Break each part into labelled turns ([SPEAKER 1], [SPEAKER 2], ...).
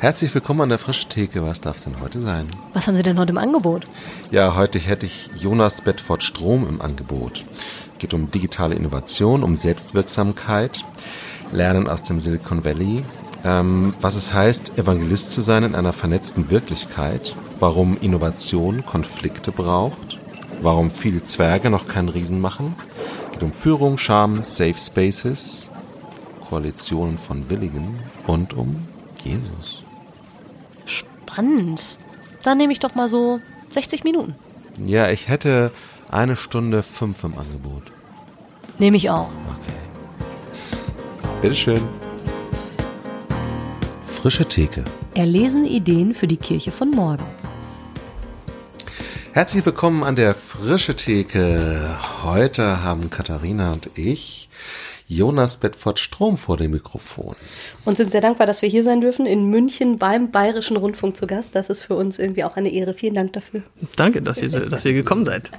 [SPEAKER 1] Herzlich willkommen an der Frische Theke. Was darf es denn heute sein?
[SPEAKER 2] Was haben Sie denn heute im Angebot?
[SPEAKER 1] Ja, heute hätte ich Jonas Bedford Strom im Angebot. Geht um digitale Innovation, um Selbstwirksamkeit, Lernen aus dem Silicon Valley, ähm, was es heißt, Evangelist zu sein in einer vernetzten Wirklichkeit, warum Innovation Konflikte braucht, warum viele Zwerge noch keinen Riesen machen, geht um Führung, Charme, Safe Spaces, Koalitionen von Willigen und um Jesus.
[SPEAKER 2] Spannend. Dann nehme ich doch mal so 60 Minuten.
[SPEAKER 1] Ja, ich hätte eine Stunde fünf im Angebot.
[SPEAKER 2] Nehme ich auch.
[SPEAKER 1] Okay. Bitteschön. Frische Theke.
[SPEAKER 2] Erlesen Ideen für die Kirche von morgen.
[SPEAKER 1] Herzlich willkommen an der Frische Theke. Heute haben Katharina und ich Jonas Bedford Strom vor dem Mikrofon.
[SPEAKER 2] Und sind sehr dankbar, dass wir hier sein dürfen, in München beim Bayerischen Rundfunk zu Gast. Das ist für uns irgendwie auch eine Ehre. Vielen Dank dafür.
[SPEAKER 3] Danke, dass ihr, dass ihr gekommen seid.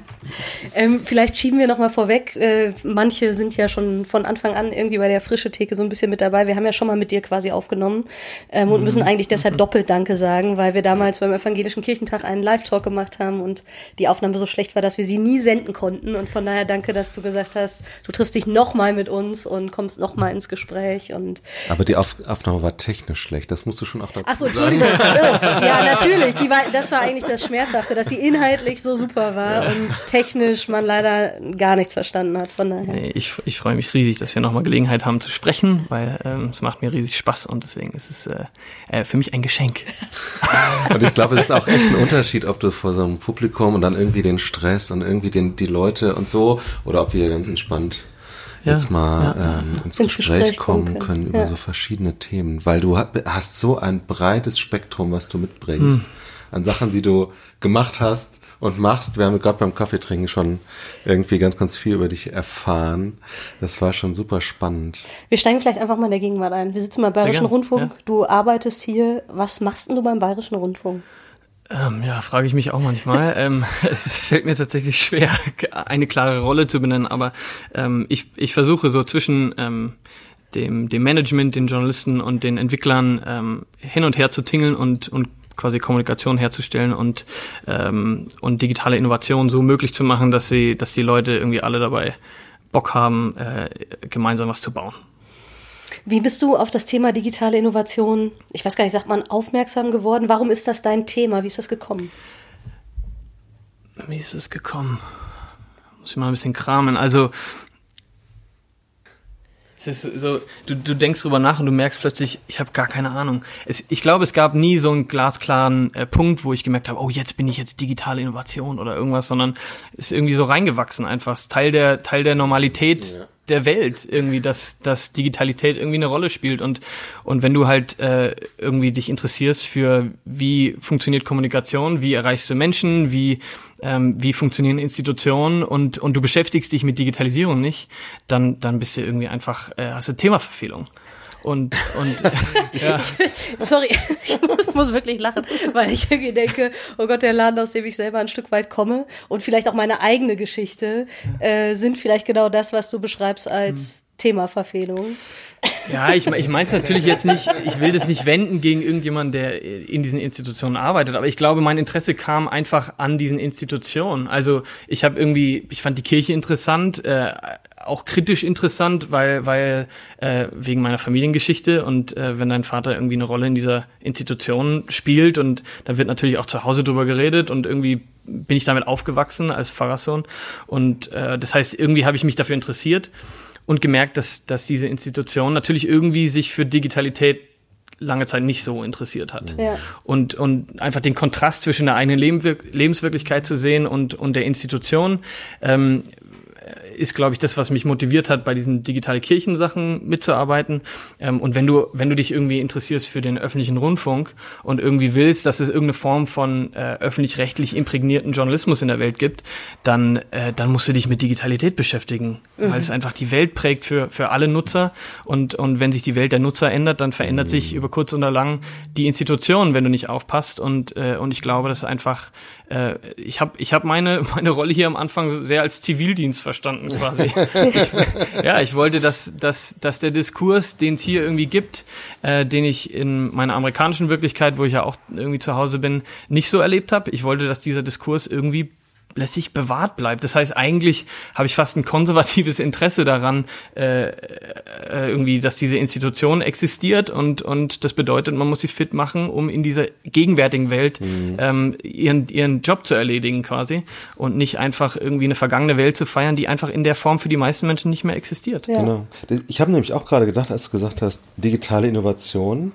[SPEAKER 2] Ähm, vielleicht schieben wir nochmal vorweg. Äh, manche sind ja schon von Anfang an irgendwie bei der Frische Theke so ein bisschen mit dabei. Wir haben ja schon mal mit dir quasi aufgenommen ähm, und müssen eigentlich deshalb doppelt Danke sagen, weil wir damals beim Evangelischen Kirchentag einen Live-Talk gemacht haben und die Aufnahme so schlecht war, dass wir sie nie senden konnten. Und von daher danke, dass du gesagt hast, du triffst dich nochmal mit uns und kommst noch mal ins Gespräch und
[SPEAKER 1] aber die Auf Aufnahme war technisch schlecht. Das musst du schon auch dazu
[SPEAKER 2] Ach so, Entschuldigung. ja, natürlich. Die war, das war eigentlich das Schmerzhafte, dass sie inhaltlich so super war und technisch man leider gar nichts verstanden hat. Von daher.
[SPEAKER 3] Nee, ich, ich freue mich riesig, dass wir nochmal Gelegenheit haben zu sprechen, weil ähm, es macht mir riesig Spaß und deswegen ist es äh, äh, für mich ein Geschenk.
[SPEAKER 1] und ich glaube, es ist auch echt ein Unterschied, ob du vor so einem Publikum und dann irgendwie den Stress und irgendwie den, die Leute und so oder ob wir ganz entspannt ja, jetzt mal ja, ähm, ins, ins Gespräch, Gespräch, kommen können, können über so verschiedene Themen, weil du hast so ein breites Spektrum, was du mitbringst hm. an Sachen, die du gemacht hast und machst. Wir haben gerade beim Kaffeetrinken schon irgendwie ganz, ganz viel über dich erfahren. Das war schon super spannend.
[SPEAKER 2] Wir steigen vielleicht einfach mal in der Gegenwart ein. Wir sitzen beim Bayerischen Rundfunk. Du arbeitest hier. Was machst denn du beim Bayerischen Rundfunk?
[SPEAKER 3] Ähm, ja, frage ich mich auch manchmal. ähm, es fällt mir tatsächlich schwer, eine klare Rolle zu benennen, aber ähm, ich, ich versuche so zwischen ähm, dem, dem Management, den Journalisten und den Entwicklern ähm, hin und her zu tingeln und, und quasi Kommunikation herzustellen und, ähm, und digitale Innovation so möglich zu machen, dass sie, dass die Leute irgendwie alle dabei Bock haben, äh, gemeinsam was zu bauen.
[SPEAKER 2] Wie bist du auf das Thema digitale Innovation, ich weiß gar nicht, sagt man, aufmerksam geworden? Warum ist das dein Thema? Wie ist das gekommen?
[SPEAKER 3] Wie ist es gekommen? Muss ich mal ein bisschen kramen. Also, es ist so, du, du denkst drüber nach und du merkst plötzlich, ich habe gar keine Ahnung. Es, ich glaube, es gab nie so einen glasklaren äh, Punkt, wo ich gemerkt habe, oh, jetzt bin ich jetzt digitale Innovation oder irgendwas, sondern es ist irgendwie so reingewachsen einfach. Es ist Teil der, Teil der Normalität ja der Welt irgendwie, dass, dass Digitalität irgendwie eine Rolle spielt und, und wenn du halt äh, irgendwie dich interessierst für wie funktioniert Kommunikation, wie erreichst du Menschen, wie, ähm, wie funktionieren Institutionen und, und du beschäftigst dich mit Digitalisierung nicht, dann, dann bist du irgendwie einfach, äh, hast du Themaverfehlung. Und, und ja.
[SPEAKER 2] Sorry, ich muss, wirklich lachen, weil ich irgendwie denke, oh Gott, der Laden, aus dem ich selber ein Stück weit komme und vielleicht auch meine eigene Geschichte äh, sind vielleicht genau das, was du beschreibst als hm. Themaverfehlung.
[SPEAKER 3] Ja, ich, ich meine es natürlich jetzt nicht, ich will das nicht wenden gegen irgendjemanden, der in diesen Institutionen arbeitet, aber ich glaube, mein Interesse kam einfach an diesen Institutionen. Also ich habe irgendwie, ich fand die Kirche interessant, äh, auch kritisch interessant, weil, weil äh, wegen meiner Familiengeschichte und äh, wenn dein Vater irgendwie eine Rolle in dieser Institution spielt und da wird natürlich auch zu Hause drüber geredet und irgendwie bin ich damit aufgewachsen als Pfarrersohn und äh, das heißt, irgendwie habe ich mich dafür interessiert und gemerkt, dass, dass diese Institution natürlich irgendwie sich für Digitalität lange Zeit nicht so interessiert hat. Ja. Und, und einfach den Kontrast zwischen der eigenen Lebenswirklichkeit zu sehen und, und der Institution. Ähm, ist, glaube ich, das, was mich motiviert hat, bei diesen digitale Kirchensachen mitzuarbeiten. Ähm, und wenn du, wenn du dich irgendwie interessierst für den öffentlichen Rundfunk und irgendwie willst, dass es irgendeine Form von äh, öffentlich-rechtlich imprägnierten Journalismus in der Welt gibt, dann, äh, dann musst du dich mit Digitalität beschäftigen, mhm. weil es einfach die Welt prägt für, für alle Nutzer. Und, und wenn sich die Welt der Nutzer ändert, dann verändert mhm. sich über kurz oder lang die Institution, wenn du nicht aufpasst. Und, äh, und ich glaube, dass einfach, äh, ich habe ich hab meine, meine Rolle hier am Anfang sehr als Zivildienst verstanden quasi. ich, ja, ich wollte, dass, dass, dass der Diskurs, den es hier irgendwie gibt, äh, den ich in meiner amerikanischen Wirklichkeit, wo ich ja auch irgendwie zu Hause bin, nicht so erlebt habe. Ich wollte, dass dieser Diskurs irgendwie lässig bewahrt bleibt. Das heißt, eigentlich habe ich fast ein konservatives Interesse daran, äh, äh, irgendwie, dass diese Institution existiert und, und das bedeutet, man muss sie fit machen, um in dieser gegenwärtigen Welt mhm. ähm, ihren, ihren Job zu erledigen quasi und nicht einfach irgendwie eine vergangene Welt zu feiern, die einfach in der Form für die meisten Menschen nicht mehr existiert.
[SPEAKER 1] Ja. Genau. Ich habe nämlich auch gerade gedacht, als du gesagt hast, digitale Innovation,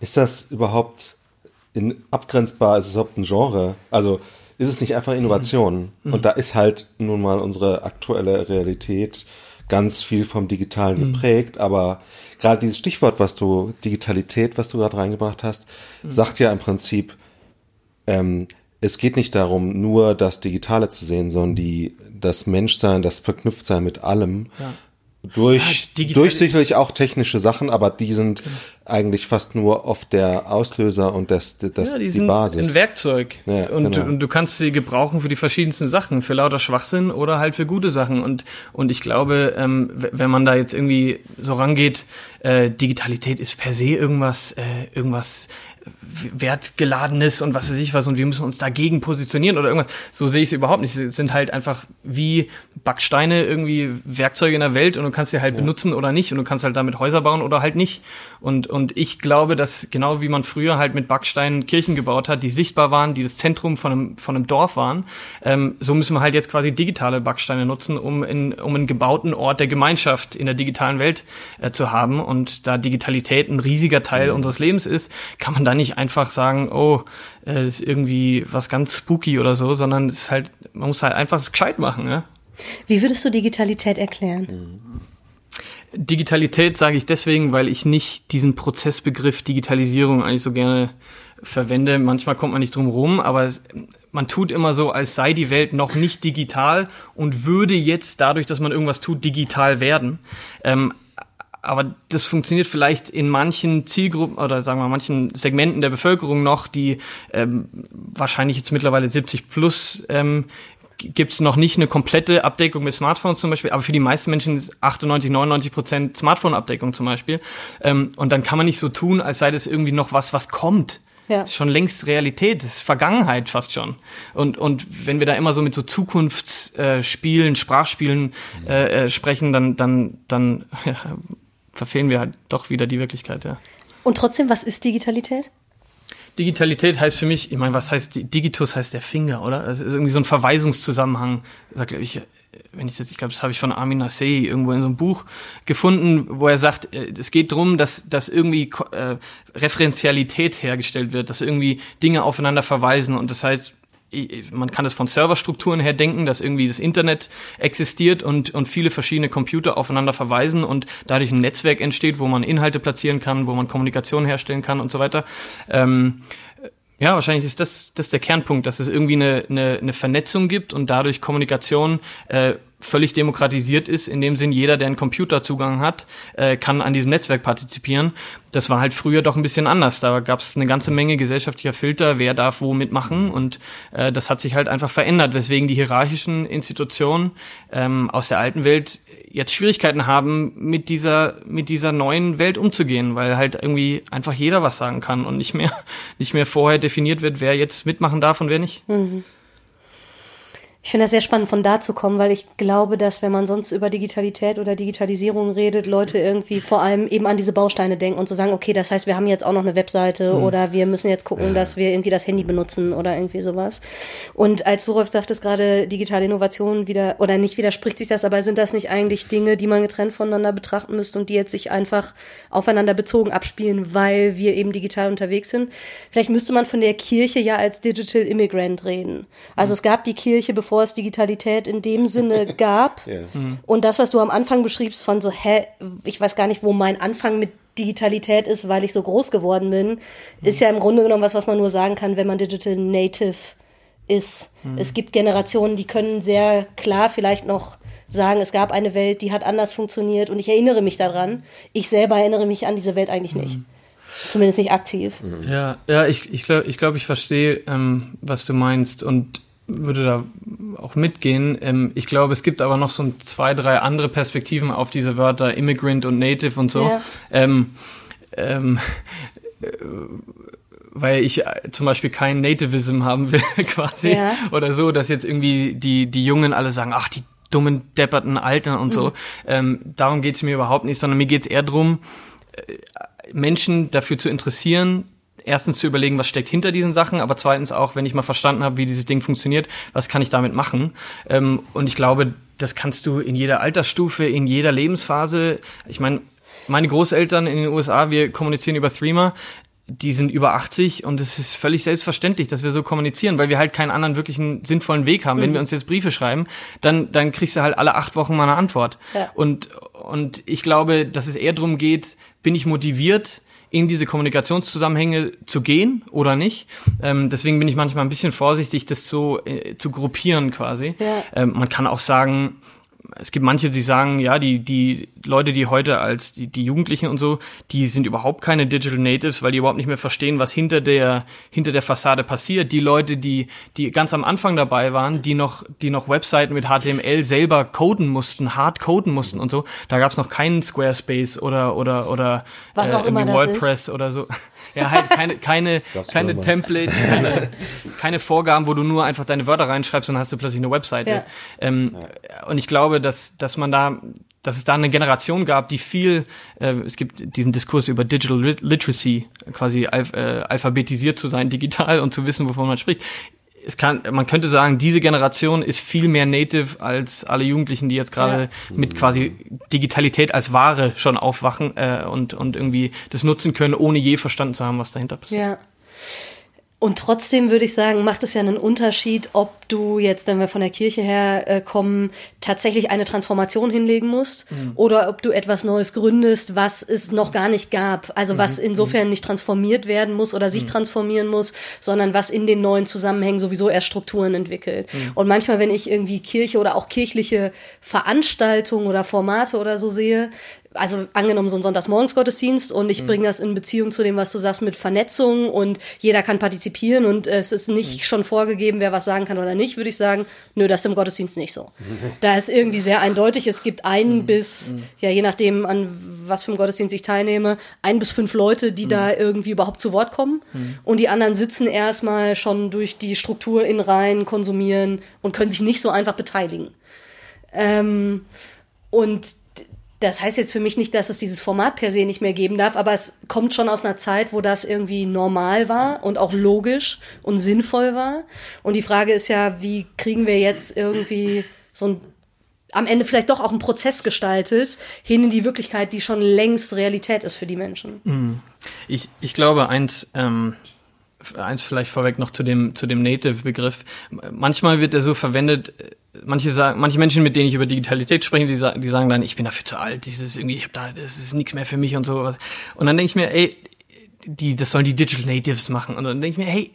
[SPEAKER 1] ist das überhaupt in, abgrenzbar, ist es überhaupt ein Genre? Also ist es nicht einfach Innovation? Mhm. Und da ist halt nun mal unsere aktuelle Realität ganz viel vom Digitalen mhm. geprägt, aber gerade dieses Stichwort, was du, Digitalität, was du gerade reingebracht hast, mhm. sagt ja im Prinzip, ähm, es geht nicht darum, nur das Digitale zu sehen, sondern die, das Menschsein, das Verknüpftsein mit allem. Ja. Durch, ja, durch sicherlich auch technische Sachen, aber die sind genau. eigentlich fast nur oft der Auslöser und das, das ja, die, die Basis.
[SPEAKER 3] Ein Werkzeug. Ja, und, genau. und du kannst sie gebrauchen für die verschiedensten Sachen, für lauter Schwachsinn oder halt für gute Sachen. Und, und ich glaube, ähm, wenn man da jetzt irgendwie so rangeht, äh, Digitalität ist per se irgendwas, äh, irgendwas wertgeladenes und was weiß ich was und wir müssen uns dagegen positionieren oder irgendwas. So sehe ich es überhaupt nicht. Sie sind halt einfach wie Backsteine irgendwie Werkzeuge in der Welt und du kannst sie halt ja. benutzen oder nicht und du kannst halt damit Häuser bauen oder halt nicht. Und, und ich glaube, dass genau wie man früher halt mit Backsteinen Kirchen gebaut hat, die sichtbar waren, die das Zentrum von einem, von einem Dorf waren, ähm, so müssen wir halt jetzt quasi digitale Backsteine nutzen, um, in, um einen gebauten Ort der Gemeinschaft in der digitalen Welt äh, zu haben. Und da Digitalität ein riesiger Teil mhm. unseres Lebens ist, kann man da nicht einfach sagen, oh, äh, ist irgendwie was ganz spooky oder so, sondern es ist halt, man muss halt einfach das gescheit machen, ja.
[SPEAKER 2] Wie würdest du Digitalität erklären?
[SPEAKER 3] Mhm. Digitalität sage ich deswegen, weil ich nicht diesen Prozessbegriff Digitalisierung eigentlich so gerne verwende. Manchmal kommt man nicht drum rum, aber man tut immer so, als sei die Welt noch nicht digital und würde jetzt dadurch, dass man irgendwas tut, digital werden. Ähm, aber das funktioniert vielleicht in manchen Zielgruppen oder sagen wir manchen Segmenten der Bevölkerung noch, die ähm, wahrscheinlich jetzt mittlerweile 70 plus ähm, gibt es noch nicht eine komplette Abdeckung mit Smartphones zum Beispiel, aber für die meisten Menschen ist 98, 99 Prozent Smartphone-Abdeckung zum Beispiel. Ähm, und dann kann man nicht so tun, als sei das irgendwie noch was, was kommt. Ja. Das ist schon längst Realität, das ist Vergangenheit fast schon. Und, und wenn wir da immer so mit so Zukunftsspielen, Sprachspielen äh, äh, sprechen, dann, dann, dann ja, verfehlen wir halt doch wieder die Wirklichkeit, ja.
[SPEAKER 2] Und trotzdem, was ist Digitalität?
[SPEAKER 3] Digitalität heißt für mich, ich meine, was heißt Digitus heißt der Finger, oder? Das ist irgendwie so ein Verweisungszusammenhang. Sagt, ich, wenn ich das, ich glaube, das habe ich von Armin Nassei irgendwo in so einem Buch gefunden, wo er sagt, äh, es geht darum, dass, dass irgendwie äh, Referenzialität hergestellt wird, dass irgendwie Dinge aufeinander verweisen und das heißt, man kann es von Serverstrukturen her denken, dass irgendwie das Internet existiert und, und viele verschiedene Computer aufeinander verweisen und dadurch ein Netzwerk entsteht, wo man Inhalte platzieren kann, wo man Kommunikation herstellen kann und so weiter. Ähm, ja, wahrscheinlich ist das, das der Kernpunkt, dass es irgendwie eine, eine, eine Vernetzung gibt und dadurch Kommunikation äh, völlig demokratisiert ist. In dem Sinn, jeder, der einen Computerzugang hat, äh, kann an diesem Netzwerk partizipieren. Das war halt früher doch ein bisschen anders. Da gab es eine ganze Menge gesellschaftlicher Filter, wer darf wo mitmachen. Und äh, das hat sich halt einfach verändert, weswegen die hierarchischen Institutionen ähm, aus der alten Welt jetzt Schwierigkeiten haben, mit dieser, mit dieser neuen Welt umzugehen, weil halt irgendwie einfach jeder was sagen kann und nicht mehr, nicht mehr vorher definiert wird, wer jetzt mitmachen darf und wer nicht. Mhm.
[SPEAKER 2] Ich finde das sehr spannend, von da zu kommen, weil ich glaube, dass wenn man sonst über Digitalität oder Digitalisierung redet, Leute irgendwie vor allem eben an diese Bausteine denken und zu so sagen, okay, das heißt, wir haben jetzt auch noch eine Webseite mhm. oder wir müssen jetzt gucken, ja. dass wir irgendwie das Handy benutzen oder irgendwie sowas. Und als Surolf sagt es gerade, digitale Innovation wieder, oder nicht widerspricht sich das, aber sind das nicht eigentlich Dinge, die man getrennt voneinander betrachten müsste und die jetzt sich einfach aufeinander bezogen abspielen, weil wir eben digital unterwegs sind? Vielleicht müsste man von der Kirche ja als Digital Immigrant reden. Also mhm. es gab die Kirche, bevor bevor es Digitalität in dem Sinne gab. ja. Und das, was du am Anfang beschriebst von so, hä, ich weiß gar nicht, wo mein Anfang mit Digitalität ist, weil ich so groß geworden bin, mhm. ist ja im Grunde genommen was, was man nur sagen kann, wenn man Digital Native ist. Mhm. Es gibt Generationen, die können sehr klar vielleicht noch sagen, es gab eine Welt, die hat anders funktioniert und ich erinnere mich daran. Ich selber erinnere mich an diese Welt eigentlich nicht. Mhm. Zumindest nicht aktiv.
[SPEAKER 3] Ja, ja, ich, ich glaube, ich, glaub, ich verstehe, ähm, was du meinst. Und würde da auch mitgehen. Ähm, ich glaube, es gibt aber noch so zwei, drei andere Perspektiven auf diese Wörter Immigrant und Native und so. Ja. Ähm, ähm, äh, weil ich äh, zum Beispiel kein Nativism haben will, quasi. Ja. Oder so, dass jetzt irgendwie die, die Jungen alle sagen, ach, die dummen, depperten Alten und so. Mhm. Ähm, darum geht's mir überhaupt nicht, sondern mir geht's eher drum, äh, Menschen dafür zu interessieren, erstens zu überlegen, was steckt hinter diesen Sachen, aber zweitens auch, wenn ich mal verstanden habe, wie dieses Ding funktioniert, was kann ich damit machen? Ähm, und ich glaube, das kannst du in jeder Altersstufe, in jeder Lebensphase. Ich meine, meine Großeltern in den USA, wir kommunizieren über Threema, die sind über 80 und es ist völlig selbstverständlich, dass wir so kommunizieren, weil wir halt keinen anderen wirklichen sinnvollen Weg haben. Mhm. Wenn wir uns jetzt Briefe schreiben, dann, dann kriegst du halt alle acht Wochen mal eine Antwort. Ja. Und, und ich glaube, dass es eher darum geht, bin ich motiviert, in diese Kommunikationszusammenhänge zu gehen oder nicht. Ähm, deswegen bin ich manchmal ein bisschen vorsichtig, das so äh, zu gruppieren quasi. Ja. Ähm, man kann auch sagen, es gibt manche, die sagen, ja, die, die Leute, die heute als die, die Jugendlichen und so, die sind überhaupt keine Digital Natives, weil die überhaupt nicht mehr verstehen, was hinter der, hinter der Fassade passiert. Die Leute, die, die ganz am Anfang dabei waren, die noch, die noch Webseiten mit HTML selber coden mussten, hard coden mussten und so, da gab es noch keinen Squarespace oder, oder, oder
[SPEAKER 2] was äh, auch immer
[SPEAKER 3] WordPress oder so. Ja, halt keine, keine, keine Template, keine, keine Vorgaben, wo du nur einfach deine Wörter reinschreibst und dann hast du plötzlich eine Webseite. Ja. Ähm, ja. Und ich glaube, dass, dass man da dass es da eine Generation gab, die viel, äh, es gibt diesen Diskurs über Digital Literacy, quasi äh, alphabetisiert zu sein, digital und zu wissen, wovon man spricht es kann, man könnte sagen, diese Generation ist viel mehr native als alle Jugendlichen, die jetzt gerade ja. mit quasi Digitalität als Ware schon aufwachen äh, und, und irgendwie das nutzen können, ohne je verstanden zu haben, was dahinter passiert.
[SPEAKER 2] Ja. Und trotzdem würde ich sagen, macht es ja einen Unterschied, ob du jetzt, wenn wir von der Kirche her äh, kommen, tatsächlich eine Transformation hinlegen musst mhm. oder ob du etwas Neues gründest, was es noch gar nicht gab. Also was mhm. insofern nicht transformiert werden muss oder sich mhm. transformieren muss, sondern was in den neuen Zusammenhängen sowieso erst Strukturen entwickelt. Mhm. Und manchmal, wenn ich irgendwie Kirche oder auch kirchliche Veranstaltungen oder Formate oder so sehe, also angenommen so ein Sonntagsmorgensgottesdienst und ich mhm. bringe das in Beziehung zu dem, was du sagst mit Vernetzung und jeder kann partizipieren und es ist nicht mhm. schon vorgegeben, wer was sagen kann oder nicht, würde ich sagen, nö, das ist im Gottesdienst nicht so. Da ist irgendwie sehr eindeutig, es gibt ein mhm. bis, mhm. ja, je nachdem, an was für einem Gottesdienst ich teilnehme, ein bis fünf Leute, die da mhm. irgendwie überhaupt zu Wort kommen mhm. und die anderen sitzen erstmal schon durch die Struktur in Reihen, konsumieren und können sich nicht so einfach beteiligen. Ähm, und das heißt jetzt für mich nicht, dass es dieses Format per se nicht mehr geben darf, aber es kommt schon aus einer Zeit, wo das irgendwie normal war und auch logisch und sinnvoll war. Und die Frage ist ja, wie kriegen wir jetzt irgendwie so ein am Ende vielleicht doch auch einen Prozess gestaltet, hin in die Wirklichkeit, die schon längst Realität ist für die Menschen.
[SPEAKER 3] Mhm. Ich, ich glaube, eins, ähm, eins vielleicht vorweg noch zu dem, zu dem Native-Begriff. Manchmal wird er so verwendet, manche sagen, manche Menschen, mit denen ich über Digitalität spreche, die, sagen, die sagen dann, ich bin dafür zu alt, das ist irgendwie, ich hab da, das ist nichts mehr für mich und sowas. Und dann denke ich mir, ey, die, das sollen die Digital Natives machen. Und dann denke ich mir, hey,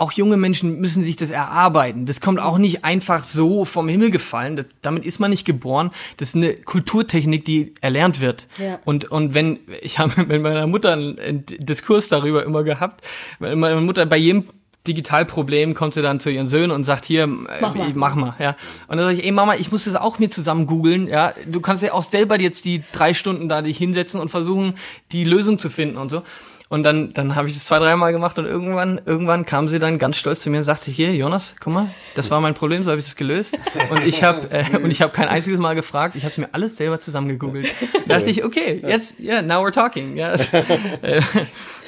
[SPEAKER 3] auch junge Menschen müssen sich das erarbeiten. Das kommt auch nicht einfach so vom Himmel gefallen. Das, damit ist man nicht geboren. Das ist eine Kulturtechnik, die erlernt wird. Ja. Und, und wenn, ich habe mit meiner Mutter einen, einen Diskurs darüber immer gehabt, weil meine Mutter bei jedem Digitalproblem kommt sie dann zu ihren Söhnen und sagt hier mach mal, mach mal ja und dann sage ich ey Mama ich muss das auch mir zusammen googeln ja du kannst ja auch selber jetzt die drei Stunden da dich hinsetzen und versuchen die Lösung zu finden und so und dann, dann habe ich das zwei, dreimal gemacht und irgendwann, irgendwann kam sie dann ganz stolz zu mir und sagte, hier, Jonas, guck mal, das war mein Problem, so habe ich das gelöst. Und ich habe äh, und ich habe kein einziges Mal gefragt, ich habe es mir alles selber zusammengegoogelt. Da dachte ich, okay, jetzt, ja, yeah, now we're talking. Ja.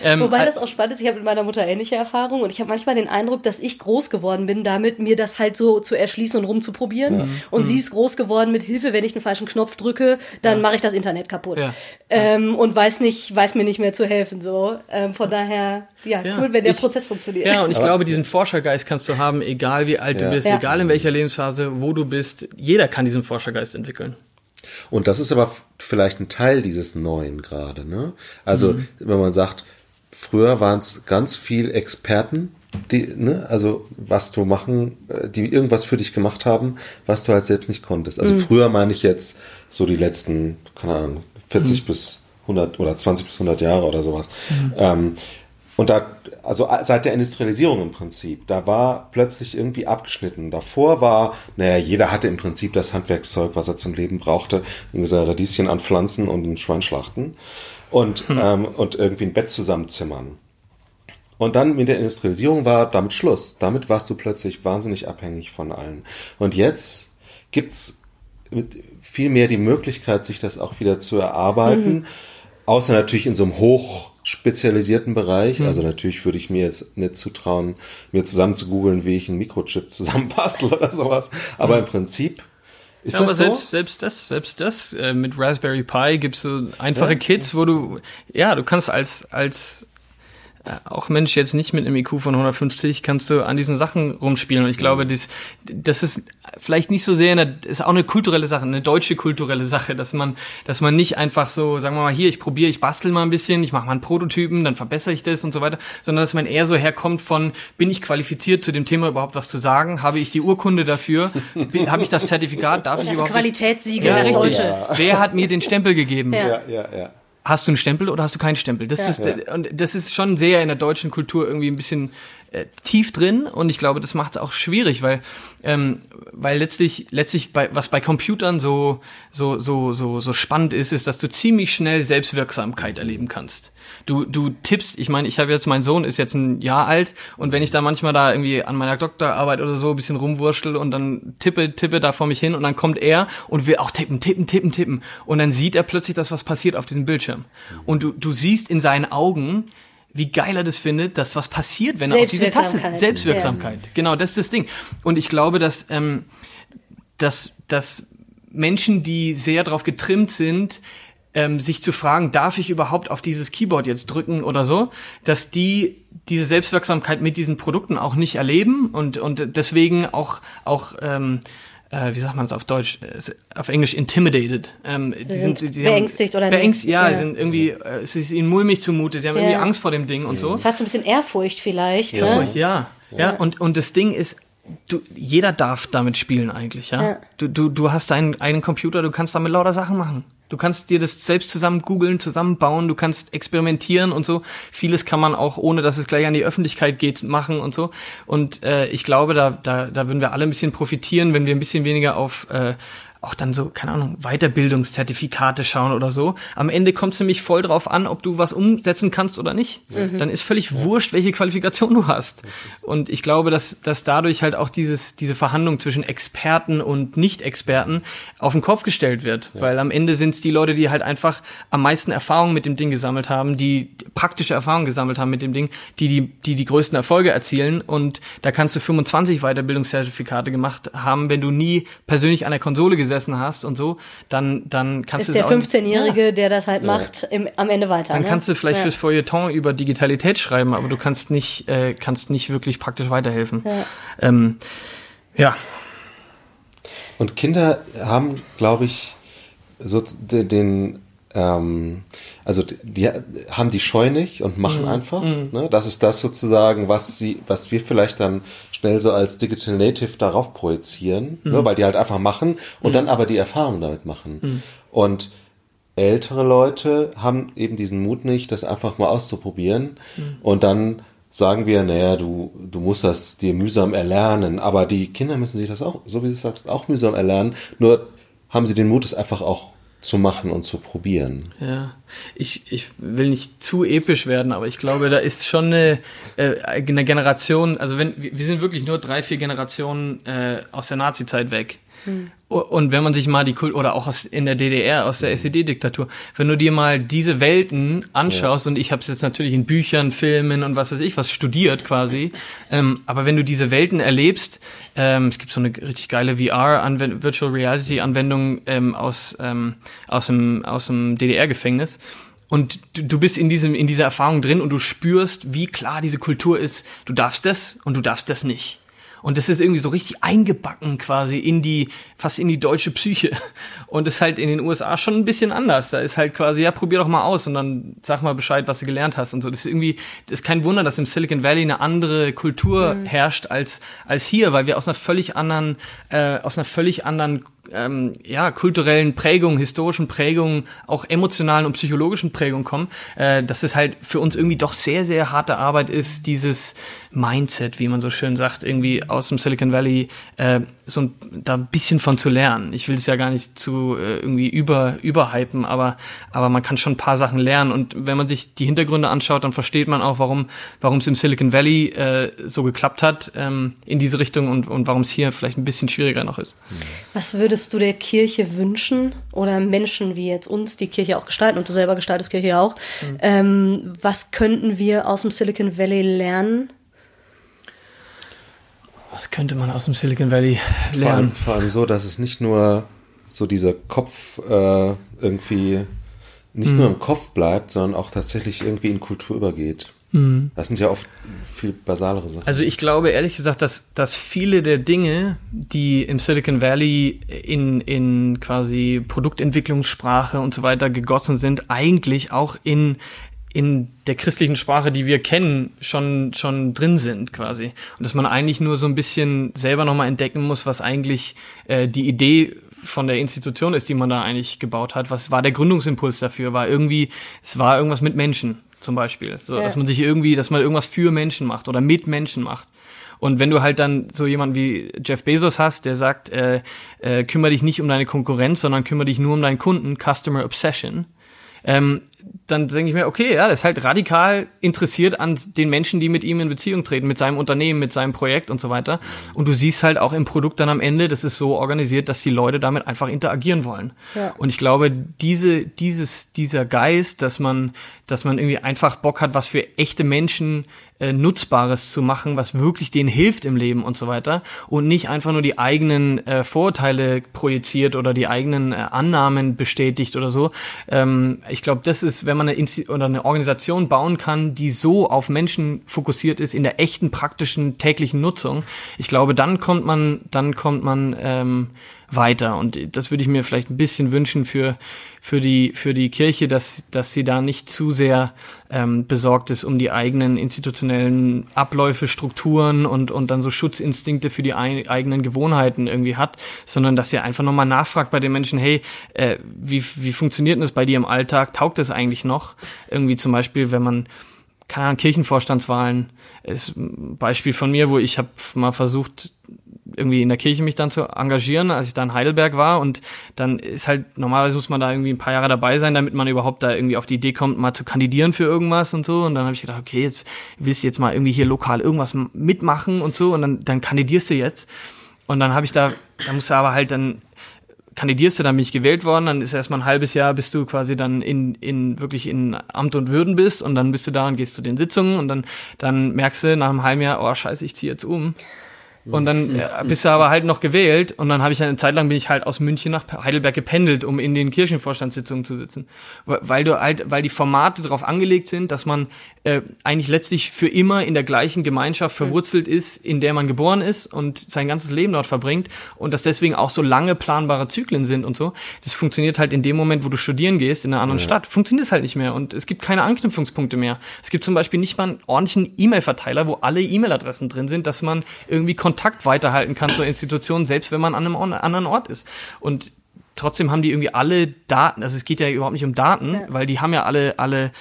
[SPEAKER 2] Ähm, Wobei das auch spannend ist, ich habe mit meiner Mutter ähnliche Erfahrungen und ich habe manchmal den Eindruck, dass ich groß geworden bin, damit mir das halt so zu erschließen und rumzuprobieren. Ja. Und mhm. sie ist groß geworden mit Hilfe, wenn ich einen falschen Knopf drücke, dann ja. mache ich das Internet kaputt. Ja. Ähm, und weiß nicht, weiß mir nicht mehr zu helfen. So. Ähm, von daher, ja, cool, wenn der ich, Prozess funktioniert.
[SPEAKER 3] Ja, und ich Aber glaube, diesen Forschergeist kannst du haben, egal wie alt du bist, egal in welcher Lebensphase, wo du bist. Jeder kann diesen Forschergeist entwickeln.
[SPEAKER 1] Und das ist aber vielleicht ein Teil dieses Neuen gerade. Ne? Also, mhm. wenn man sagt, früher waren es ganz viel Experten, die, ne, also was du machen, äh, die irgendwas für dich gemacht haben, was du halt selbst nicht konntest. Also mhm. früher meine ich jetzt so die letzten, keine Ahnung, 40 mhm. bis 100 oder 20 bis 100 Jahre oder sowas. Mhm. Ähm, und da, also seit der Industrialisierung im Prinzip, da war plötzlich irgendwie abgeschnitten. Davor war, naja, jeder hatte im Prinzip das Handwerkszeug, was er zum Leben brauchte, irgendwie seine Radieschen anpflanzen und ein Schwein schlachten und, hm. ähm, und irgendwie ein Bett zusammenzimmern. Und dann mit der Industrialisierung war damit Schluss. Damit warst du plötzlich wahnsinnig abhängig von allen. Und jetzt gibt's viel mehr die Möglichkeit, sich das auch wieder zu erarbeiten. Mhm. Außer natürlich in so einem hochspezialisierten Bereich. Mhm. Also natürlich würde ich mir jetzt nicht zutrauen, mir zusammen zu googeln, wie ich einen Mikrochip zusammenbastel oder sowas. Aber im Prinzip ist ja, das
[SPEAKER 3] aber
[SPEAKER 1] so?
[SPEAKER 3] selbst, selbst das, selbst das, äh, mit Raspberry Pi gibt's so einfache ja? Kits, wo du, ja, du kannst als, als auch Mensch jetzt nicht mit einem IQ von 150 kannst du an diesen Sachen rumspielen. Und ich glaube, das, das ist vielleicht nicht so sehr, eine, ist auch eine kulturelle Sache, eine deutsche kulturelle Sache, dass man, dass man nicht einfach so, sagen wir mal, hier, ich probiere, ich bastel mal ein bisschen, ich mache mal einen Prototypen, dann verbessere ich das und so weiter, sondern dass man eher so herkommt von, bin ich qualifiziert zu dem Thema überhaupt was zu sagen? Habe ich die Urkunde dafür? Habe ich das Zertifikat? Darf
[SPEAKER 2] das
[SPEAKER 3] ich überhaupt
[SPEAKER 2] Qualitätssiegel, ja, das Deutsche.
[SPEAKER 3] Ja. Wer hat mir den Stempel gegeben?
[SPEAKER 1] Ja, ja, ja
[SPEAKER 3] hast du einen Stempel oder hast du keinen Stempel? Das, ja. ist, ja. und das ist schon sehr in der deutschen Kultur irgendwie ein bisschen äh, tief drin und ich glaube, das macht es auch schwierig, weil ähm, weil letztlich letztlich bei was bei Computern so so so so so spannend ist, ist, dass du ziemlich schnell Selbstwirksamkeit erleben kannst. Du du tippst, ich meine, ich habe jetzt mein Sohn ist jetzt ein Jahr alt und wenn ich da manchmal da irgendwie an meiner Doktorarbeit oder so ein bisschen rumwurschtel und dann tippe tippe da vor mich hin und dann kommt er und will auch tippen tippen tippen tippen und dann sieht er plötzlich das was passiert auf diesem Bildschirm und du du siehst in seinen Augen wie geil er das findet, dass was passiert, wenn er auf diese Taste Selbstwirksamkeit. Ja. Genau, das ist das Ding. Und ich glaube, dass ähm, dass dass Menschen, die sehr darauf getrimmt sind, ähm, sich zu fragen, darf ich überhaupt auf dieses Keyboard jetzt drücken oder so, dass die diese Selbstwirksamkeit mit diesen Produkten auch nicht erleben und und deswegen auch auch ähm, äh, wie sagt man es auf Deutsch, äh, auf Englisch intimidated.
[SPEAKER 2] Ähm, sie die sind, sind die beängstigt oder
[SPEAKER 3] beängstigt, ja, ja, sind irgendwie, äh, es ist ihnen mulmig zumute, sie haben ja. irgendwie Angst vor dem Ding und so.
[SPEAKER 2] Fast ein bisschen Ehrfurcht vielleicht.
[SPEAKER 3] Ehrfurcht, ne? ja. ja. Ja, und, und das Ding ist, du, jeder darf damit spielen eigentlich, ja. ja. Du, du, du hast deinen eigenen Computer, du kannst damit lauter Sachen machen. Du kannst dir das selbst zusammen googeln, zusammenbauen, du kannst experimentieren und so. Vieles kann man auch, ohne dass es gleich an die Öffentlichkeit geht, machen und so. Und äh, ich glaube, da, da, da würden wir alle ein bisschen profitieren, wenn wir ein bisschen weniger auf äh, auch dann so, keine Ahnung, Weiterbildungszertifikate schauen oder so. Am Ende kommt es nämlich voll drauf an, ob du was umsetzen kannst oder nicht. Mhm. Dann ist völlig wurscht, welche Qualifikation du hast. Und ich glaube, dass, dass dadurch halt auch dieses, diese Verhandlung zwischen Experten und Nicht-Experten auf den Kopf gestellt wird. Ja. Weil am Ende sind es die Leute, die halt einfach am meisten Erfahrung mit dem Ding gesammelt haben, die praktische Erfahrung gesammelt haben mit dem Ding, die die, die, die größten Erfolge erzielen. Und da kannst du 25 Weiterbildungszertifikate gemacht haben, wenn du nie persönlich an der Konsole gesessen gesessen hast und so, dann, dann kannst
[SPEAKER 2] du. Ist der 15-Jährige, ja. der das halt macht, im, am Ende weiter.
[SPEAKER 3] Dann
[SPEAKER 2] ne?
[SPEAKER 3] kannst du vielleicht ja. fürs Feuilleton über Digitalität schreiben, aber du kannst nicht, äh, kannst nicht wirklich praktisch weiterhelfen. Ja. Ähm, ja.
[SPEAKER 1] Und Kinder haben, glaube ich, so den, ähm, also die haben die Scheu nicht und machen mhm. einfach. Mhm. Ne? Das ist das sozusagen, was sie, was wir vielleicht dann schnell so als Digital Native darauf projizieren, ne? mhm. ne? weil die halt einfach machen und mhm. dann aber die Erfahrung damit machen. Mhm. Und ältere Leute haben eben diesen Mut nicht, das einfach mal auszuprobieren mhm. und dann sagen wir, naja, du, du musst das dir mühsam erlernen, aber die Kinder müssen sich das auch, so wie du sagst, auch mühsam erlernen, nur haben sie den Mut, es einfach auch zu machen und zu probieren.
[SPEAKER 3] Ja, ich, ich will nicht zu episch werden, aber ich glaube, da ist schon eine, äh, eine Generation, also wenn wir sind wirklich nur drei, vier Generationen äh, aus der Nazi-Zeit weg. Hm. Und wenn man sich mal die Kult oder auch aus, in der DDR, aus der mhm. SED-Diktatur, wenn du dir mal diese Welten anschaust, ja. und ich habe es jetzt natürlich in Büchern, Filmen und was weiß ich was studiert quasi, ähm, aber wenn du diese Welten erlebst, ähm, es gibt so eine richtig geile VR, Virtual Reality Anwendung ähm, aus ähm, aus dem aus dem DDR-Gefängnis. Und du, du bist in diesem in dieser Erfahrung drin und du spürst, wie klar diese Kultur ist. Du darfst das und du darfst das nicht. Und das ist irgendwie so richtig eingebacken quasi in die, fast in die deutsche Psyche. Und ist halt in den USA schon ein bisschen anders. Da ist halt quasi, ja, probier doch mal aus und dann sag mal Bescheid, was du gelernt hast und so. Das ist irgendwie, das ist kein Wunder, dass im Silicon Valley eine andere Kultur mhm. herrscht als, als hier, weil wir aus einer völlig anderen, äh, aus einer völlig anderen ähm, ja, kulturellen Prägungen, historischen Prägungen, auch emotionalen und psychologischen Prägungen kommen, äh, dass es halt für uns irgendwie doch sehr, sehr harte Arbeit ist, dieses Mindset, wie man so schön sagt, irgendwie aus dem Silicon Valley äh, so ein, da ein bisschen von zu lernen. Ich will es ja gar nicht zu äh, irgendwie über überhypen, aber aber man kann schon ein paar Sachen lernen und wenn man sich die Hintergründe anschaut, dann versteht man auch, warum es im Silicon Valley äh, so geklappt hat ähm, in diese Richtung und und warum es hier vielleicht ein bisschen schwieriger noch ist.
[SPEAKER 2] Was würdest du der Kirche wünschen oder Menschen wie jetzt uns die Kirche auch gestalten und du selber gestaltest Kirche ja auch? Mhm. Ähm, was könnten wir aus dem Silicon Valley lernen?
[SPEAKER 3] Was könnte man aus dem Silicon Valley lernen?
[SPEAKER 1] Vor allem, vor allem so, dass es nicht nur so dieser Kopf äh, irgendwie nicht hm. nur im Kopf bleibt, sondern auch tatsächlich irgendwie in Kultur übergeht. Hm. Das sind ja oft viel basalere Sachen.
[SPEAKER 3] Also ich glaube ehrlich gesagt, dass, dass viele der Dinge, die im Silicon Valley in, in quasi Produktentwicklungssprache und so weiter gegossen sind, eigentlich auch in in der christlichen Sprache, die wir kennen, schon, schon drin sind quasi. Und dass man eigentlich nur so ein bisschen selber nochmal entdecken muss, was eigentlich äh, die Idee von der Institution ist, die man da eigentlich gebaut hat. Was war der Gründungsimpuls dafür? War irgendwie, es war irgendwas mit Menschen zum Beispiel. So, ja. Dass man sich irgendwie, dass man irgendwas für Menschen macht oder mit Menschen macht. Und wenn du halt dann so jemand wie Jeff Bezos hast, der sagt, äh, äh, kümmere dich nicht um deine Konkurrenz, sondern kümmere dich nur um deinen Kunden, Customer Obsession, ähm, dann denke ich mir, okay, ja, das ist halt radikal interessiert an den Menschen, die mit ihm in Beziehung treten, mit seinem Unternehmen, mit seinem Projekt und so weiter. Und du siehst halt auch im Produkt dann am Ende, das ist so organisiert, dass die Leute damit einfach interagieren wollen. Ja. Und ich glaube, diese, dieses, dieser Geist, dass man, dass man irgendwie einfach Bock hat, was für echte Menschen äh, Nutzbares zu machen, was wirklich denen hilft im Leben und so weiter und nicht einfach nur die eigenen äh, Vorurteile projiziert oder die eigenen äh, Annahmen bestätigt oder so. Ähm, ich glaube, das ist, wenn man eine, Insti oder eine Organisation bauen kann, die so auf Menschen fokussiert ist in der echten praktischen täglichen Nutzung, ich glaube, dann kommt man, dann kommt man ähm, weiter. Und das würde ich mir vielleicht ein bisschen wünschen für, für, die, für die Kirche, dass, dass sie da nicht zu sehr ähm, besorgt ist um die eigenen institutionellen Abläufe, Strukturen und, und dann so Schutzinstinkte für die ein, eigenen Gewohnheiten irgendwie hat, sondern dass sie einfach nochmal nachfragt bei den Menschen, hey, äh, wie, wie funktioniert denn das bei dir im Alltag? Taugt das eigentlich noch? Irgendwie zum Beispiel, wenn man keine Ahnung, Kirchenvorstandswahlen ist ein Beispiel von mir, wo ich habe mal versucht, irgendwie in der Kirche mich dann zu engagieren, als ich da in Heidelberg war. Und dann ist halt, normalerweise muss man da irgendwie ein paar Jahre dabei sein, damit man überhaupt da irgendwie auf die Idee kommt, mal zu kandidieren für irgendwas und so. Und dann habe ich gedacht, okay, jetzt willst du jetzt mal irgendwie hier lokal irgendwas mitmachen und so. Und dann, dann kandidierst du jetzt. Und dann habe ich da, da musst du aber halt dann kandidierst du, dann bin ich gewählt worden, dann ist erstmal ein halbes Jahr, bis du quasi dann in, in wirklich in Amt und Würden bist und dann bist du da und gehst zu den Sitzungen und dann, dann merkst du nach einem halben Jahr, oh scheiße, ich ziehe jetzt um. Und dann äh, bist du aber halt noch gewählt und dann habe ich eine Zeit lang bin ich halt aus München nach Heidelberg gependelt, um in den Kirchenvorstandssitzungen zu sitzen, weil du halt, weil die Formate darauf angelegt sind, dass man äh, eigentlich letztlich für immer in der gleichen Gemeinschaft verwurzelt ist, in der man geboren ist und sein ganzes Leben dort verbringt und dass deswegen auch so lange planbare Zyklen sind und so. Das funktioniert halt in dem Moment, wo du studieren gehst in einer anderen ja. Stadt, funktioniert es halt nicht mehr und es gibt keine Anknüpfungspunkte mehr. Es gibt zum Beispiel nicht mal einen ordentlichen E-Mail-Verteiler, wo alle E-Mail-Adressen drin sind, dass man irgendwie Kontakt weiterhalten kann zur Institution, selbst wenn man an einem anderen Ort ist. Und trotzdem haben die irgendwie alle Daten, also es geht ja überhaupt nicht um Daten, ja. weil die haben ja alle, alle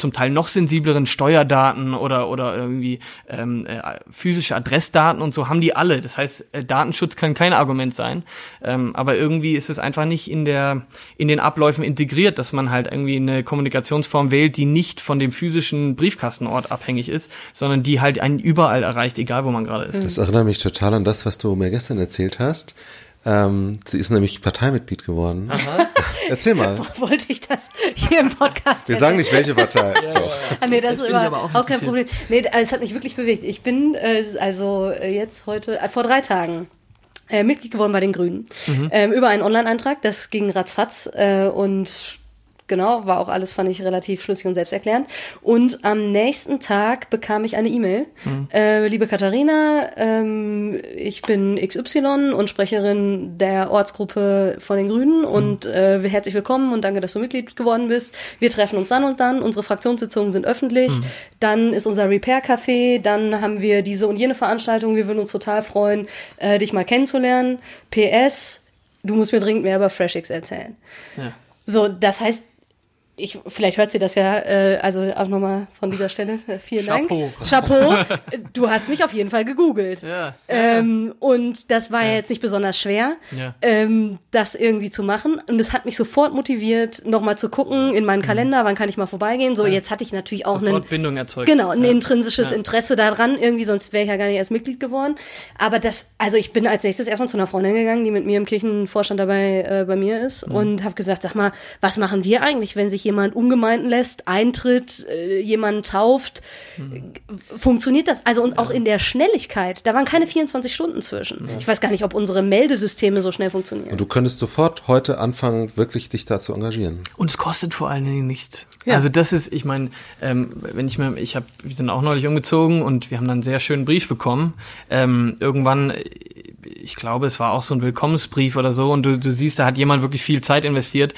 [SPEAKER 3] zum Teil noch sensibleren Steuerdaten oder, oder irgendwie ähm, äh, physische Adressdaten und so haben die alle. Das heißt, äh, Datenschutz kann kein Argument sein. Ähm, aber irgendwie ist es einfach nicht in, der, in den Abläufen integriert, dass man halt irgendwie eine Kommunikationsform wählt, die nicht von dem physischen Briefkastenort abhängig ist, sondern die halt einen überall erreicht, egal wo man gerade ist.
[SPEAKER 1] Das erinnert mich total an das, was du mir gestern erzählt hast. Ähm, sie ist nämlich Parteimitglied geworden. Aha. Erzähl mal.
[SPEAKER 2] Wollte ich das hier im Podcast
[SPEAKER 1] Wir sagen nicht, welche Partei.
[SPEAKER 2] ja, Doch. Ja, ja. Ah, nee, das, das ist immer auch, auch kein Problem. Nee, es hat mich wirklich bewegt. Ich bin äh, also äh, jetzt heute, äh, vor drei Tagen äh, Mitglied geworden bei den Grünen. Mhm. Ähm, über einen Online-Antrag, das ging ratzfatz äh, und genau, war auch alles, fand ich, relativ schlüssig und selbsterklärend. Und am nächsten Tag bekam ich eine E-Mail. Mhm. Äh, liebe Katharina, ähm, ich bin XY und Sprecherin der Ortsgruppe von den Grünen mhm. und äh, herzlich willkommen und danke, dass du Mitglied geworden bist. Wir treffen uns dann und dann. Unsere Fraktionssitzungen sind öffentlich. Mhm. Dann ist unser Repair-Café. Dann haben wir diese und jene Veranstaltung. Wir würden uns total freuen, äh, dich mal kennenzulernen. PS, du musst mir dringend mehr über FreshX erzählen.
[SPEAKER 3] Ja.
[SPEAKER 2] So, das heißt, ich, vielleicht hört sie das ja, äh, also auch nochmal von dieser Stelle. Äh, vielen
[SPEAKER 3] Chapeau.
[SPEAKER 2] Dank. Chapeau. Du hast mich auf jeden Fall gegoogelt.
[SPEAKER 3] Ja.
[SPEAKER 2] Ähm, und das war ja. jetzt nicht besonders schwer,
[SPEAKER 3] Ja.
[SPEAKER 2] ähm, das irgendwie zu machen. Und es hat mich sofort motiviert, nochmal zu gucken in meinen Kalender, wann kann ich mal vorbeigehen. So, jetzt hatte ich natürlich auch
[SPEAKER 3] Sofort Bindung erzeugt.
[SPEAKER 2] Genau, ein
[SPEAKER 3] ja.
[SPEAKER 2] intrinsisches
[SPEAKER 3] Ja.
[SPEAKER 2] Interesse daran, irgendwie, sonst wäre ich ja gar nicht erst Mitglied geworden. Aber das, also ich bin als nächstes erstmal zu einer Freundin gegangen, die mit mir im Kirchenvorstand dabei äh, bei mir ist
[SPEAKER 3] Mhm.
[SPEAKER 2] und habe gesagt, sag mal, was machen wir eigentlich, wenn sich jemand umgemeinden lässt, eintritt, äh, jemanden tauft?
[SPEAKER 3] Mhm.
[SPEAKER 2] Funktioniert das? Also und auch in der Schnelligkeit, da waren keine 24 Stunden zwischen. Ich weiß gar nicht, ob unsere Meldesysteme so schnell funktionieren.
[SPEAKER 1] Und du könntest sofort heute anfangen, wirklich dich da zu engagieren.
[SPEAKER 3] Und es kostet vor allen Dingen nichts.
[SPEAKER 2] Ja.
[SPEAKER 3] Also das ist, ich meine, ähm, wenn ich mir, ich habe, wir sind auch neulich umgezogen und wir haben dann einen sehr schönen Brief bekommen. Ähm, irgendwann, ich glaube, es war auch so ein Willkommensbrief oder so und du, du siehst, da hat jemand wirklich viel Zeit investiert.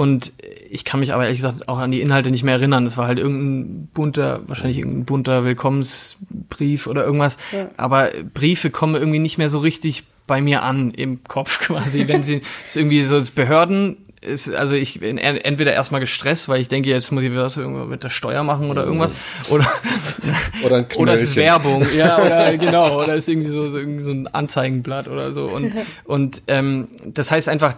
[SPEAKER 3] Und ich kann mich aber ehrlich gesagt auch an die Inhalte nicht mehr erinnern. Das war halt irgendein bunter, wahrscheinlich irgendein bunter Willkommensbrief oder irgendwas.
[SPEAKER 2] Ja.
[SPEAKER 3] Aber Briefe kommen irgendwie nicht mehr so richtig bei mir an im Kopf quasi, wenn sie es irgendwie so als Behörden ist, also ich bin en- entweder erstmal gestresst, weil ich denke, jetzt muss ich was mit der Steuer machen oder irgendwas, oder
[SPEAKER 1] Oder ein
[SPEAKER 3] oder es ist
[SPEAKER 1] Knöllchen.
[SPEAKER 3] Werbung, ja, oder genau, oder es ist irgendwie so, so, irgendwie so ein Anzeigenblatt oder so. Und, und ähm, das heißt einfach,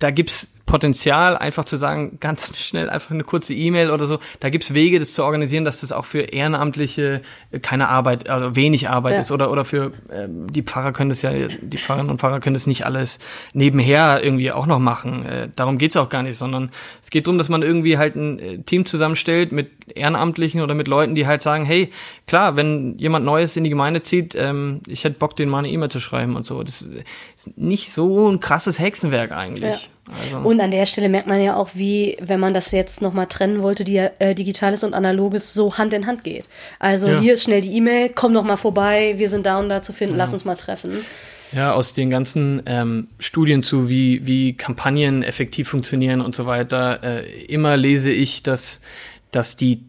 [SPEAKER 3] da gibt's Potenzial, einfach zu sagen, ganz schnell einfach eine kurze E-Mail oder so. Da gibt's Wege, das zu organisieren, dass das auch für Ehrenamtliche äh, keine Arbeit, also wenig Arbeit
[SPEAKER 2] Ja.
[SPEAKER 3] ist. Oder, oder für ähm, die Pfarrer können das ja, die Pfarrerinnen und Pfarrer können das nicht alles nebenher irgendwie auch noch machen. Äh, darum geht's auch gar nicht, sondern es geht darum, dass man irgendwie halt ein äh, Team zusammenstellt mit Ehrenamtlichen oder mit Leuten, die halt sagen, hey, klar, wenn jemand Neues in die Gemeinde zieht, ähm, ich hätte Bock, den mal eine E-Mail zu schreiben und so. Das ist nicht so ein krasses Hexenwerk eigentlich. Also,
[SPEAKER 2] Und an der Stelle merkt man ja auch, wie, wenn man das jetzt nochmal trennen wollte, die, äh, Digitales und Analoges so Hand in Hand geht. Also
[SPEAKER 3] Ja.
[SPEAKER 2] hier ist schnell die E-Mail, komm doch mal vorbei, wir sind da und da zu finden, lass uns mal treffen.
[SPEAKER 3] Ja, aus den ganzen ähm, Studien zu, wie, wie Kampagnen effektiv funktionieren und so weiter, äh, immer lese ich, dass, dass die,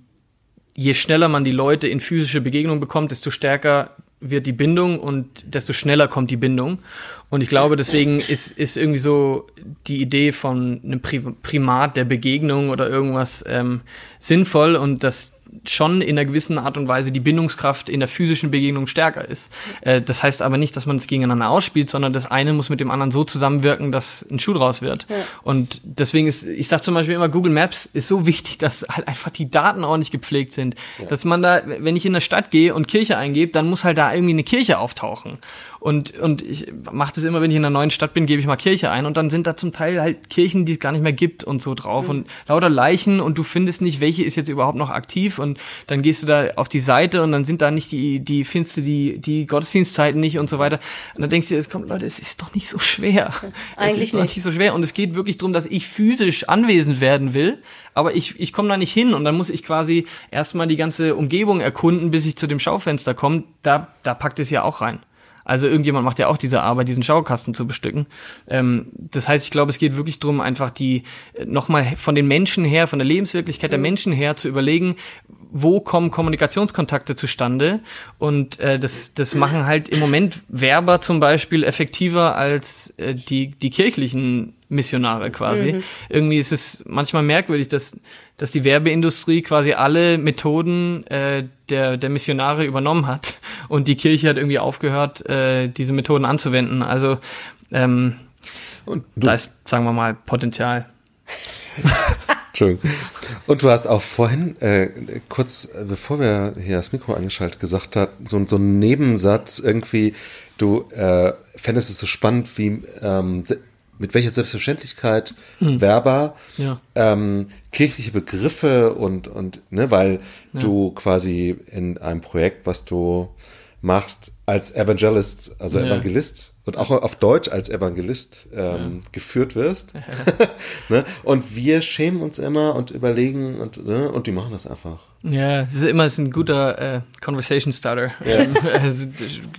[SPEAKER 3] je schneller man die Leute in physische Begegnung bekommt, desto stärker wird die Bindung und desto schneller kommt die Bindung. Und ich glaube, deswegen ist, ist irgendwie so die Idee von einem Pri Primat der Begegnung oder irgendwas ähm, sinnvoll und dass schon in einer gewissen Art und Weise die Bindungskraft in der physischen Begegnung stärker ist. Äh, das heißt aber nicht, dass man es gegeneinander ausspielt, sondern das eine muss mit dem anderen so zusammenwirken, dass ein Schuh draus wird. Und deswegen ist, ich sage zum Beispiel immer, Google Maps ist so wichtig, dass halt einfach die Daten ordentlich gepflegt sind. Dass man da, wenn ich in der Stadt gehe und Kirche eingebe, dann muss halt da irgendwie eine Kirche auftauchen. Und, und ich mache das immer, wenn ich in einer neuen Stadt bin, gebe ich mal Kirche ein und dann sind da zum Teil halt Kirchen, die es gar nicht mehr gibt und so drauf und lauter Leichen und du findest nicht, welche ist jetzt überhaupt noch aktiv und dann gehst du da auf die Seite und dann sind da nicht die, die findest du die, die Gottesdienstzeiten nicht und so weiter. Und dann denkst du dir, es kommt, Leute, es ist doch nicht so schwer. es
[SPEAKER 2] Eigentlich
[SPEAKER 3] ist doch
[SPEAKER 2] nicht.
[SPEAKER 3] nicht so schwer und es geht wirklich darum, dass ich physisch anwesend werden will, aber ich, ich komme da nicht hin und dann muss ich quasi erstmal die ganze Umgebung erkunden, bis ich zu dem Schaufenster komme. Da, da packt es ja auch rein. Also irgendjemand macht ja auch diese Arbeit, diesen Schaukasten zu bestücken. Ähm, das heißt, ich glaube, es geht wirklich darum, einfach die äh, nochmal von den Menschen her, von der Lebenswirklichkeit der Menschen her zu überlegen, wo kommen Kommunikationskontakte zustande? Und äh, das, das machen halt im Moment Werber zum Beispiel effektiver als äh, die, die kirchlichen Missionare quasi. Irgendwie ist es manchmal merkwürdig, dass, dass die Werbeindustrie quasi alle Methoden äh, der, der Missionare übernommen hat und die Kirche hat irgendwie aufgehört, äh, diese Methoden anzuwenden. Also ähm,
[SPEAKER 1] Und
[SPEAKER 3] da ist, sagen wir mal, Potenzial.
[SPEAKER 1] Entschuldigung. Und du hast auch vorhin, äh, kurz äh, bevor wir hier das Mikro angeschaltet, gesagt hat, so, so ein Nebensatz irgendwie, du äh, fändest es so spannend, wie ähm, mit welcher Selbstverständlichkeit Werber
[SPEAKER 3] Ja.
[SPEAKER 1] ähm, kirchliche Begriffe und, und ne, weil du quasi in einem Projekt, was du machst, als Evangelist, also
[SPEAKER 3] Ja.
[SPEAKER 1] Evangelist und auch auf Deutsch als Evangelist ähm, geführt wirst. ne? Und wir schämen uns immer und überlegen und, ne? und die machen das einfach.
[SPEAKER 3] Ja, es ist immer es ist ein guter äh, Conversation Starter, ähm, also,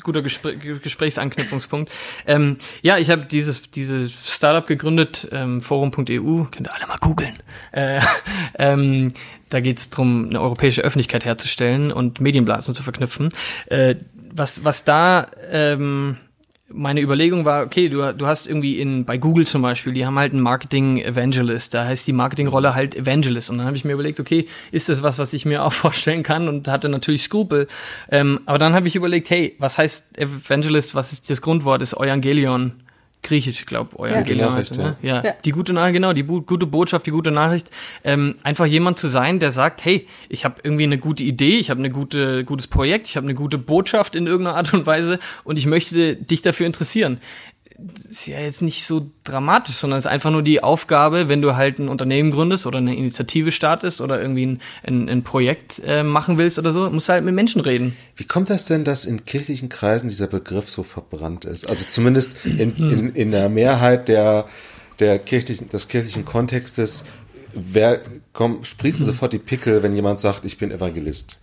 [SPEAKER 3] guter Gespr Gesprächsanknüpfungspunkt. Ähm, ja, ich habe dieses dieses Startup gegründet, ähm, Forum.eu, könnt ihr alle mal googeln. Äh, ähm, da geht es darum, eine europäische Öffentlichkeit herzustellen und Medienblasen zu verknüpfen. Äh, was was da ähm, meine Überlegung war, okay, du, du hast irgendwie in, bei Google zum Beispiel, die haben halt einen Marketing Evangelist, da heißt die Marketingrolle halt Evangelist. Und dann habe ich mir überlegt, okay, ist das was, was ich mir auch vorstellen kann? Und hatte natürlich Skrupel. Ähm, aber dann habe ich überlegt, hey, was heißt Evangelist? Was ist das Grundwort? Ist Evangelion. Griechisch, ich glaube, euer ja. Genau heißt, ne? ja. ja. die gute Nachricht, genau, die gute Botschaft, die gute Nachricht. Ähm, einfach jemand zu sein, der sagt, hey, ich habe irgendwie eine gute Idee, ich habe eine gute gutes Projekt, ich habe eine gute Botschaft in irgendeiner Art und Weise und ich möchte dich dafür interessieren ist ja jetzt nicht so dramatisch, sondern es ist einfach nur die Aufgabe, wenn du halt ein Unternehmen gründest oder eine Initiative startest oder irgendwie ein, ein, ein Projekt äh, machen willst oder so, musst du halt mit Menschen reden.
[SPEAKER 1] Wie kommt das denn, dass in kirchlichen Kreisen dieser Begriff so verbrannt ist? Also zumindest in, in, in der Mehrheit der, der kirchlichen, des kirchlichen Kontextes, wer kommt, sprießen sofort die Pickel, wenn jemand sagt, ich bin Evangelist.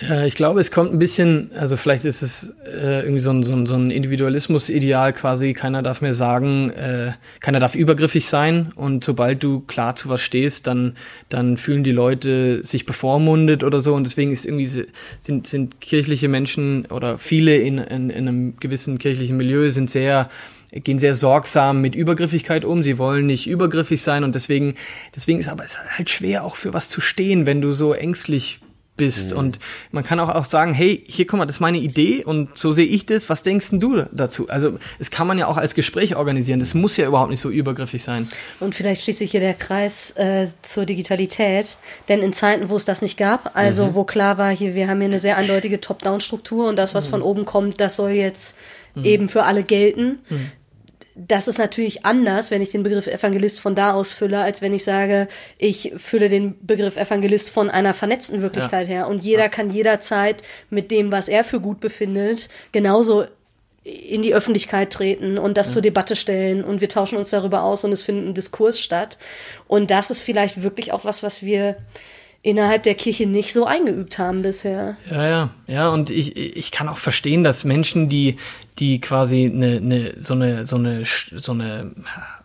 [SPEAKER 3] Ja, ich glaube, es kommt ein bisschen, also vielleicht ist es äh, irgendwie so ein, so ein, so ein Individualismus-Ideal quasi, keiner darf mehr sagen, äh, keiner darf übergriffig sein. Und sobald du klar zu was stehst, dann, dann fühlen die Leute sich bevormundet oder so. Und deswegen ist irgendwie, sind, sind kirchliche Menschen oder viele in, in, in einem gewissen kirchlichen Milieu sind sehr, gehen sehr sorgsam mit Übergriffigkeit um. Sie wollen nicht übergriffig sein. Und deswegen, deswegen ist aber es halt schwer auch für was zu stehen, wenn du so ängstlich bist. Mhm. Und man kann auch, auch sagen, hey, hier guck mal, das ist meine Idee und so sehe ich das. Was denkst denn du dazu? Also es kann man ja auch als Gespräch organisieren. Das muss ja überhaupt nicht so übergriffig sein.
[SPEAKER 2] Und vielleicht schließt sich hier der Kreis äh, zur Digitalität. Denn in Zeiten, wo es das nicht gab, also mhm. wo klar war, hier, wir haben hier eine sehr eindeutige Top-Down-Struktur und das, was mhm. von oben kommt, das soll jetzt mhm. eben für alle gelten. Mhm das ist natürlich anders, wenn ich den Begriff Evangelist von da aus fülle, als wenn ich sage, ich fülle den Begriff Evangelist von einer vernetzten Wirklichkeit ja. her. Und jeder ja. kann jederzeit mit dem, was er für gut befindet, genauso in die Öffentlichkeit treten und das ja. zur Debatte stellen und wir tauschen uns darüber aus und es findet ein Diskurs statt. Und das ist vielleicht wirklich auch was, was wir innerhalb der Kirche nicht so eingeübt haben bisher.
[SPEAKER 3] Ja, ja, ja, und ich, ich kann auch verstehen, dass Menschen, die, die quasi eine, eine, so eine, so eine, so eine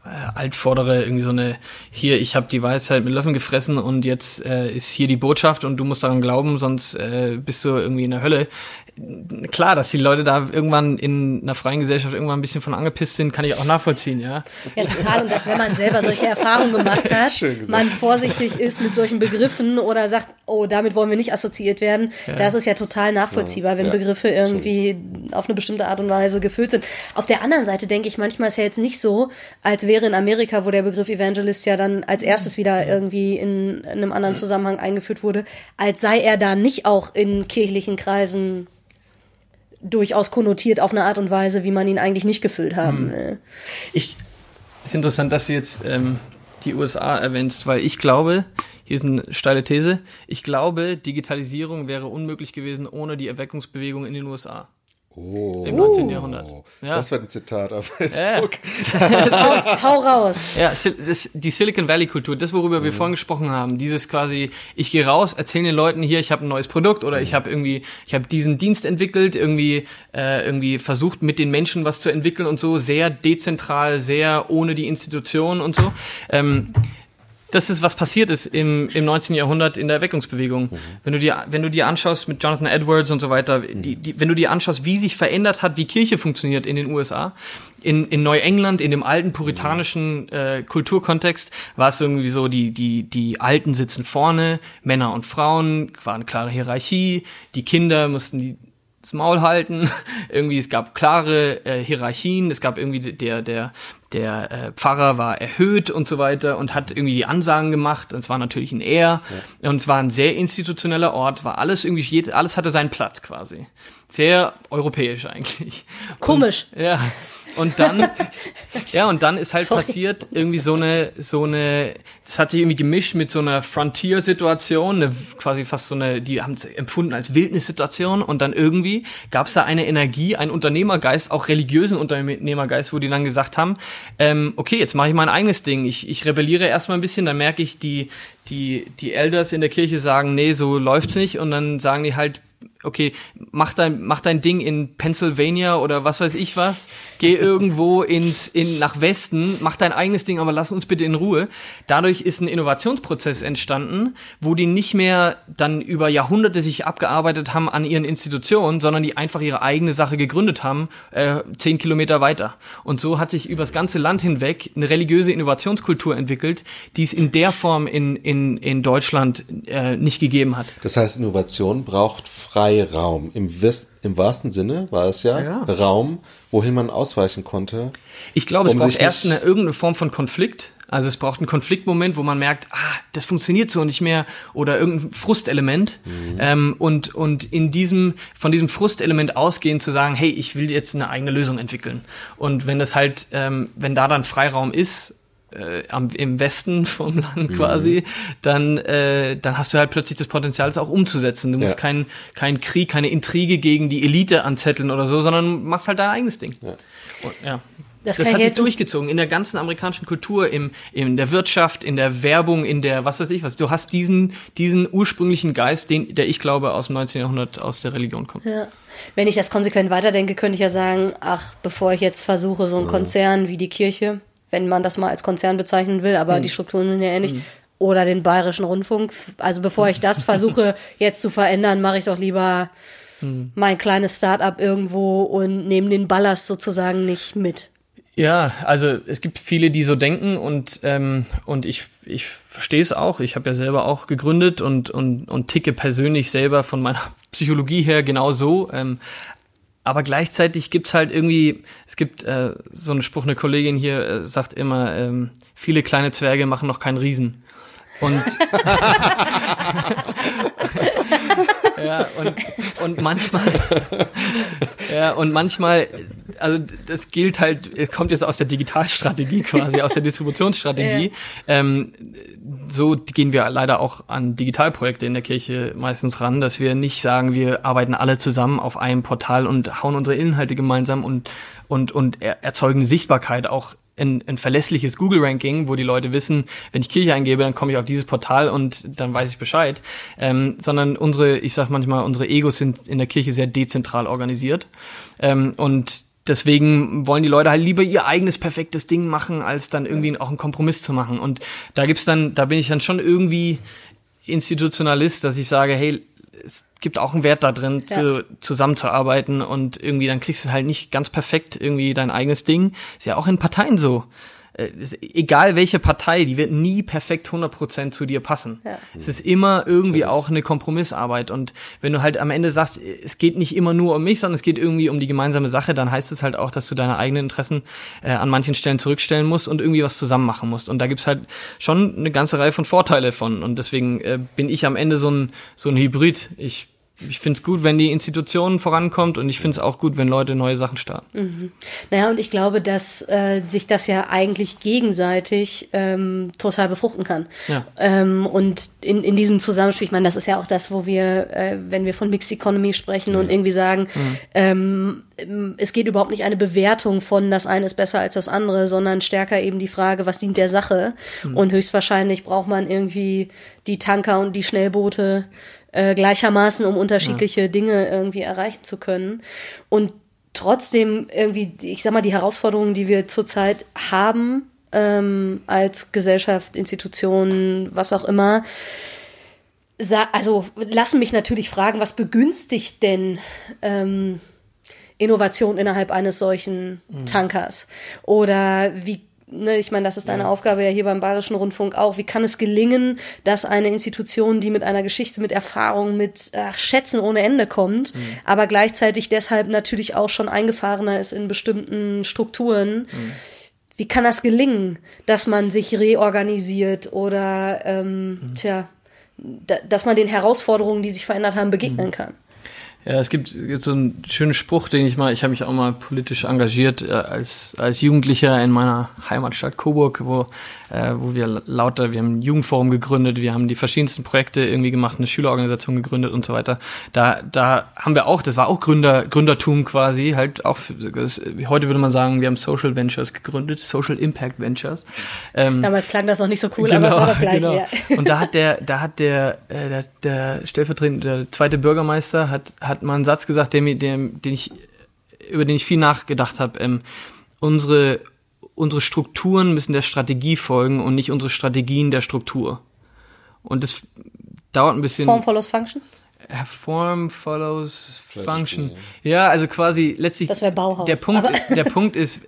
[SPEAKER 3] äh, altvordere, irgendwie so eine, hier, ich habe die Weisheit mit Löffeln gefressen und jetzt äh, ist hier die Botschaft und du musst daran glauben, sonst äh, bist du irgendwie in der Hölle klar, dass die Leute da irgendwann in einer freien Gesellschaft irgendwann ein bisschen von angepisst sind, kann ich auch nachvollziehen, ja.
[SPEAKER 2] Ja, total. Und dass, wenn man selber solche Erfahrungen gemacht hat, man vorsichtig ist mit solchen Begriffen oder sagt, oh, damit wollen wir nicht assoziiert werden, ja. das ist ja total nachvollziehbar, wenn ja. Begriffe irgendwie auf eine bestimmte Art und Weise gefüllt sind. Auf der anderen Seite denke ich, manchmal ist ja jetzt nicht so, als wäre in Amerika, wo der Begriff Evangelist ja dann als erstes wieder irgendwie in, in einem anderen Zusammenhang eingeführt wurde, als sei er da nicht auch in kirchlichen Kreisen durchaus konnotiert auf eine Art und Weise, wie man ihn eigentlich nicht gefüllt haben will. Hm.
[SPEAKER 3] Ich, ist interessant, dass du jetzt ähm, die USA erwähnst, weil ich glaube, hier ist eine steile These, ich glaube, Digitalisierung wäre unmöglich gewesen ohne die Erweckungsbewegung in den USA.
[SPEAKER 1] Oh,
[SPEAKER 3] Im 19. Jahrhundert.
[SPEAKER 1] Ja. Das wird ein Zitat auf Facebook.
[SPEAKER 2] Ja. hau, hau, raus.
[SPEAKER 3] Ja, das, die Silicon Valley Kultur, das worüber mhm. wir vorhin gesprochen haben, dieses quasi, ich gehe raus, erzähle den Leuten hier, ich habe ein neues Produkt oder mhm. ich habe irgendwie, ich habe diesen Dienst entwickelt, irgendwie, äh, irgendwie versucht mit den Menschen was zu entwickeln und so, sehr dezentral, sehr ohne die Institutionen und so. Ähm, das ist, was passiert ist im, im 19. Jahrhundert in der Erweckungsbewegung. Mhm. Wenn du dir, wenn du dir anschaust mit Jonathan Edwards und so weiter, mhm. die, die, wenn du dir anschaust, wie sich verändert hat, wie Kirche funktioniert in den USA, in, in Neuengland, in dem alten puritanischen äh, Kulturkontext, war es irgendwie so, die, die, die Alten sitzen vorne, Männer und Frauen, war eine klare Hierarchie, die Kinder mussten die das Maul halten. irgendwie, es gab klare äh, Hierarchien, es gab irgendwie der, der, der äh, Pfarrer war erhöht und so weiter und hat irgendwie die Ansagen gemacht. Und es war natürlich ein Er. Ja. Und es war ein sehr institutioneller Ort, war alles irgendwie, alles hatte seinen Platz quasi. Sehr europäisch eigentlich.
[SPEAKER 2] Komisch.
[SPEAKER 3] Und, ja. Und dann, ja, und dann ist halt Sorry. passiert irgendwie so eine, so eine, das hat sich irgendwie gemischt mit so einer Frontier-Situation, eine, quasi fast so eine, die haben es empfunden als Wildnissituation. Und dann irgendwie gab es da eine Energie, einen Unternehmergeist, auch religiösen Unternehmergeist, wo die dann gesagt haben, ähm, okay, jetzt mache ich mein eigenes Ding, ich, ich rebelliere erstmal ein bisschen, dann merke ich, die, die, die Elders in der Kirche sagen, nee, so läuft's nicht. Und dann sagen die halt, okay, mach dein, mach dein Ding in Pennsylvania oder was weiß ich was, geh irgendwo ins, in, nach Westen, mach dein eigenes Ding, aber lass uns bitte in Ruhe. Dadurch ist ein Innovationsprozess entstanden, wo die nicht mehr dann über Jahrhunderte sich abgearbeitet haben an ihren Institutionen, sondern die einfach ihre eigene Sache gegründet haben, äh, zehn Kilometer weiter. Und so hat sich übers ganze Land hinweg eine religiöse Innovationskultur entwickelt, die es in der Form in, in, in Deutschland äh, nicht gegeben hat.
[SPEAKER 1] Das heißt, Innovation braucht Freiraum. Im, West, Im wahrsten Sinne war es ja,
[SPEAKER 3] Ja.
[SPEAKER 1] Raum, wohin man ausweichen konnte.
[SPEAKER 3] Ich glaube, es
[SPEAKER 1] Um
[SPEAKER 3] braucht erst eine, irgendeine Form von Konflikt. Also es braucht einen Konfliktmoment, wo man merkt, ah, das funktioniert so nicht mehr oder irgendein Frustelement. Ähm, und, und in diesem, von diesem Frustelement ausgehend zu sagen, hey, ich will jetzt eine eigene Lösung entwickeln. Und wenn das halt, ähm, wenn da dann Freiraum ist, äh, am, im Westen vom Land quasi, dann, äh, dann hast du halt plötzlich das Potenzial, es auch umzusetzen. Du musst
[SPEAKER 1] Ja.
[SPEAKER 3] keinen keinen Krieg, keine Intrige gegen die Elite anzetteln oder so, sondern machst halt dein eigenes Ding.
[SPEAKER 1] Ja.
[SPEAKER 3] Und, ja.
[SPEAKER 2] Das
[SPEAKER 3] Das, hat
[SPEAKER 2] ich
[SPEAKER 3] sich durchgezogen in der ganzen amerikanischen Kultur, im, in der Wirtschaft, in der Werbung, in der was weiß ich was. Du hast diesen, diesen ursprünglichen Geist, den, der ich glaube aus dem 19. Jahrhundert aus der Religion kommt.
[SPEAKER 2] Ja. Wenn ich das konsequent weiterdenke, könnte ich ja sagen, ach, bevor ich jetzt versuche, so ein Konzern wie die Kirche, wenn man das mal als Konzern bezeichnen will, aber die Strukturen sind ja ähnlich, oder den Bayerischen Rundfunk, also bevor ich das versuche jetzt zu verändern, mache ich doch lieber mein kleines Start-up irgendwo und nehme den Ballast sozusagen nicht mit.
[SPEAKER 3] Ja, also es gibt viele, die so denken und ähm, und ich ich verstehe es auch. Ich habe ja selber auch gegründet und und und ticke persönlich selber von meiner Psychologie her genau so. Ähm, aber gleichzeitig gibt's halt irgendwie, es gibt äh, so einen Spruch, eine Kollegin hier äh, sagt immer, ähm, viele kleine Zwerge machen noch keinen Riesen. Und ja, und, und manchmal ja, und manchmal, also das gilt halt, es kommt jetzt aus der Digitalstrategie quasi, aus der Distributionsstrategie. Ähm, so gehen wir leider auch an Digitalprojekte in der Kirche meistens ran, dass wir nicht sagen, wir arbeiten alle zusammen auf einem Portal und hauen unsere Inhalte gemeinsam und und, und er, erzeugen Sichtbarkeit, auch ein, ein verlässliches Google-Ranking, wo die Leute wissen, wenn ich Kirche eingebe, dann komme ich auf dieses Portal und dann weiß ich Bescheid. Ähm, sondern unsere, ich sag manchmal, unsere Egos sind in der Kirche sehr dezentral organisiert. Ähm, und deswegen wollen die Leute halt lieber ihr eigenes perfektes Ding machen, als dann irgendwie auch einen Kompromiss zu machen. Und da gibt's dann, da bin ich dann schon irgendwie Institutionalist, dass ich sage, hey, es gibt auch einen Wert da drin,
[SPEAKER 2] Ja.
[SPEAKER 3] zu, zusammenzuarbeiten und irgendwie dann kriegst du halt nicht ganz perfekt irgendwie dein eigenes Ding. Ist ja auch in Parteien so. Äh, ist, egal welche Partei, die wird nie perfekt 100% zu dir passen.
[SPEAKER 2] Ja.
[SPEAKER 3] Es ist immer irgendwie auch eine Kompromissarbeit und wenn du halt am Ende sagst, es geht nicht immer nur um mich, sondern es geht irgendwie um die gemeinsame Sache, dann heißt es halt auch, dass du deine eigenen Interessen äh, an manchen Stellen zurückstellen musst und irgendwie was zusammen machen musst. Und da gibt's halt schon eine ganze Reihe von Vorteile von. Und deswegen äh, bin ich am Ende so ein, so ein Hybrid. Ich ich finde es gut, wenn die Institutionen vorankommt und ich finde es auch gut, wenn Leute neue Sachen starten.
[SPEAKER 2] Naja, und ich glaube, dass äh, sich das ja eigentlich gegenseitig ähm, total befruchten kann.
[SPEAKER 3] Ja.
[SPEAKER 2] Ähm, und in, in diesem Zusammenspiel, ich meine, das ist ja auch das, wo wir, äh, wenn wir von Mixed Economy sprechen und irgendwie sagen, ähm, ähm, es geht überhaupt nicht eine Bewertung von das eine ist besser als das andere, sondern stärker eben die Frage, was dient der Sache? Und höchstwahrscheinlich braucht man irgendwie die Tanker und die Schnellboote äh, gleichermaßen, um unterschiedliche Dinge irgendwie erreichen zu können. Und trotzdem irgendwie, ich sag mal, die Herausforderungen, die wir zurzeit haben, ähm, als Gesellschaft, Institutionen, was auch immer, also lassen mich natürlich fragen, was begünstigt denn ähm, Innovation innerhalb eines solchen Tankers? Oder wie, ne, ich meine, das ist deine Aufgabe ja hier beim Bayerischen Rundfunk auch. Wie kann es gelingen, dass eine Institution, die mit einer Geschichte, mit Erfahrung, mit ach, Schätzen ohne Ende kommt, aber gleichzeitig deshalb natürlich auch schon eingefahrener ist in bestimmten Strukturen, wie kann das gelingen, dass man sich reorganisiert oder ähm, tja, da, dass man den Herausforderungen, die sich verändert haben, begegnen kann?
[SPEAKER 3] Ja, es gibt, gibt so einen schönen Spruch, den ich mal, ich habe mich auch mal politisch engagiert äh, als, als Jugendlicher in meiner Heimatstadt Coburg, wo, äh, wo wir lauter, wir haben ein Jugendforum gegründet, wir haben die verschiedensten Projekte irgendwie gemacht, eine Schülerorganisation gegründet und so weiter. Da, da haben wir auch, das war auch Gründer, Gründertum quasi, halt auch, das, heute würde man sagen, wir haben Social Ventures gegründet, Social Impact Ventures. Ähm,
[SPEAKER 2] Damals klang das noch nicht so cool, aber es war das Gleiche.
[SPEAKER 3] genau.
[SPEAKER 2] Ja.
[SPEAKER 3] Und da hat der, da hat der, äh, der, der stellvertretende, der zweite Bürgermeister hat, hat mal einen Satz gesagt, der mir, der, den ich, über den ich viel nachgedacht habe. Ähm, unsere, unsere Strukturen müssen der Strategie folgen und nicht unsere Strategien der Struktur. Und das dauert ein bisschen.
[SPEAKER 2] Form follows Function?
[SPEAKER 3] Form follows Function. Ja, also quasi letztlich.
[SPEAKER 2] Das wäre Bauhaus.
[SPEAKER 3] Der Punkt, der Punkt ist,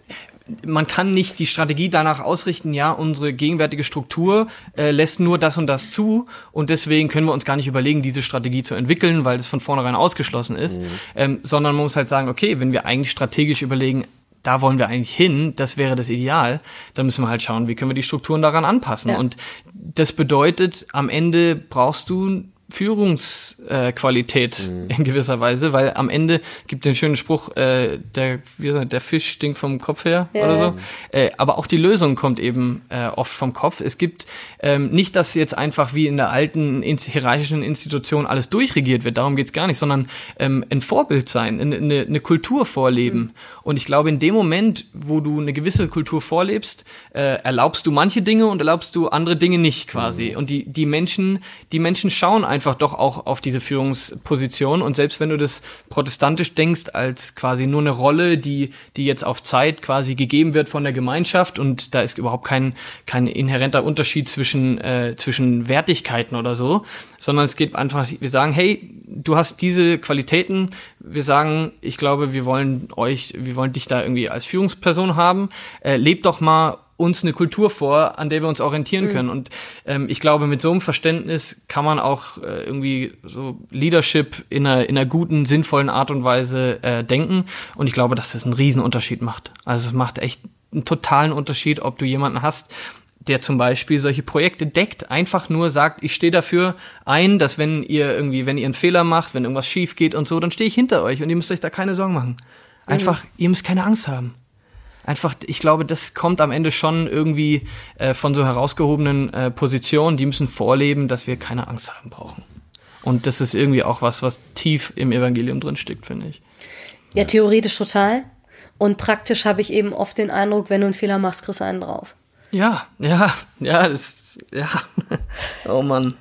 [SPEAKER 3] man kann nicht die Strategie danach ausrichten, ja, unsere gegenwärtige Struktur äh, lässt nur das und das zu und deswegen können wir uns gar nicht überlegen, diese Strategie zu entwickeln, weil das von vornherein ausgeschlossen ist, mhm. ähm, sondern man muss halt sagen, okay, wenn wir eigentlich strategisch überlegen, da wollen wir eigentlich hin, das wäre das Ideal, dann müssen wir halt schauen, wie können wir die Strukturen daran anpassen. Ja. Und das bedeutet, am Ende brauchst du Führungsqualität äh, mhm. in gewisser Weise, weil am Ende gibt den schönen Spruch, äh, der, wie gesagt, der Fisch stinkt vom Kopf her ja. oder so. Äh, aber auch die Lösung kommt eben äh, oft vom Kopf. Es gibt ähm, nicht, dass jetzt einfach wie in der alten in hierarchischen Institution alles durchregiert wird, darum geht's gar nicht, sondern ähm, ein Vorbild sein, eine, eine Kultur vorleben. Mhm. Und ich glaube, in dem Moment, wo du eine gewisse Kultur vorlebst, äh, erlaubst du manche Dinge und erlaubst du andere Dinge nicht quasi. Mhm. Und die, die Menschen, die Menschen schauen einfach doch auch auf diese Führungsposition. Und selbst wenn du das protestantisch denkst, als quasi nur eine Rolle, die, die jetzt auf Zeit quasi gegeben wird von der Gemeinschaft und da ist überhaupt kein, kein inhärenter Unterschied zwischen, äh, zwischen Wertigkeiten oder so, sondern es geht einfach, wir sagen, hey, du hast diese Qualitäten, wir sagen, ich glaube, wir wollen euch, wir wollen dich da irgendwie als Führungsperson haben, äh, leb doch mal uns eine Kultur vor, an der wir uns orientieren mhm. können. Und ähm, ich glaube, mit so einem Verständnis kann man auch äh, irgendwie so Leadership in einer, in einer guten, sinnvollen Art und Weise äh, denken. Und ich glaube, dass das einen Riesenunterschied macht. Also es macht echt einen totalen Unterschied, ob du jemanden hast, der zum Beispiel solche Projekte deckt, einfach nur sagt, ich stehe dafür ein, dass wenn ihr irgendwie, wenn ihr einen Fehler macht, wenn irgendwas schief geht und so, dann stehe ich hinter euch und ihr müsst euch da keine Sorgen machen. Einfach, mhm. ihr müsst keine Angst haben einfach, ich glaube, das kommt am Ende schon irgendwie äh, von so herausgehobenen äh, Positionen, die müssen vorleben, dass wir keine Angst haben brauchen. Und das ist irgendwie auch was, was tief im Evangelium drin steckt, finde ich.
[SPEAKER 2] Ja, theoretisch total. Und praktisch habe ich eben oft den Eindruck, wenn du einen Fehler machst, kriegst du einen drauf.
[SPEAKER 3] Ja, ja, ja, das, ja. oh Mann.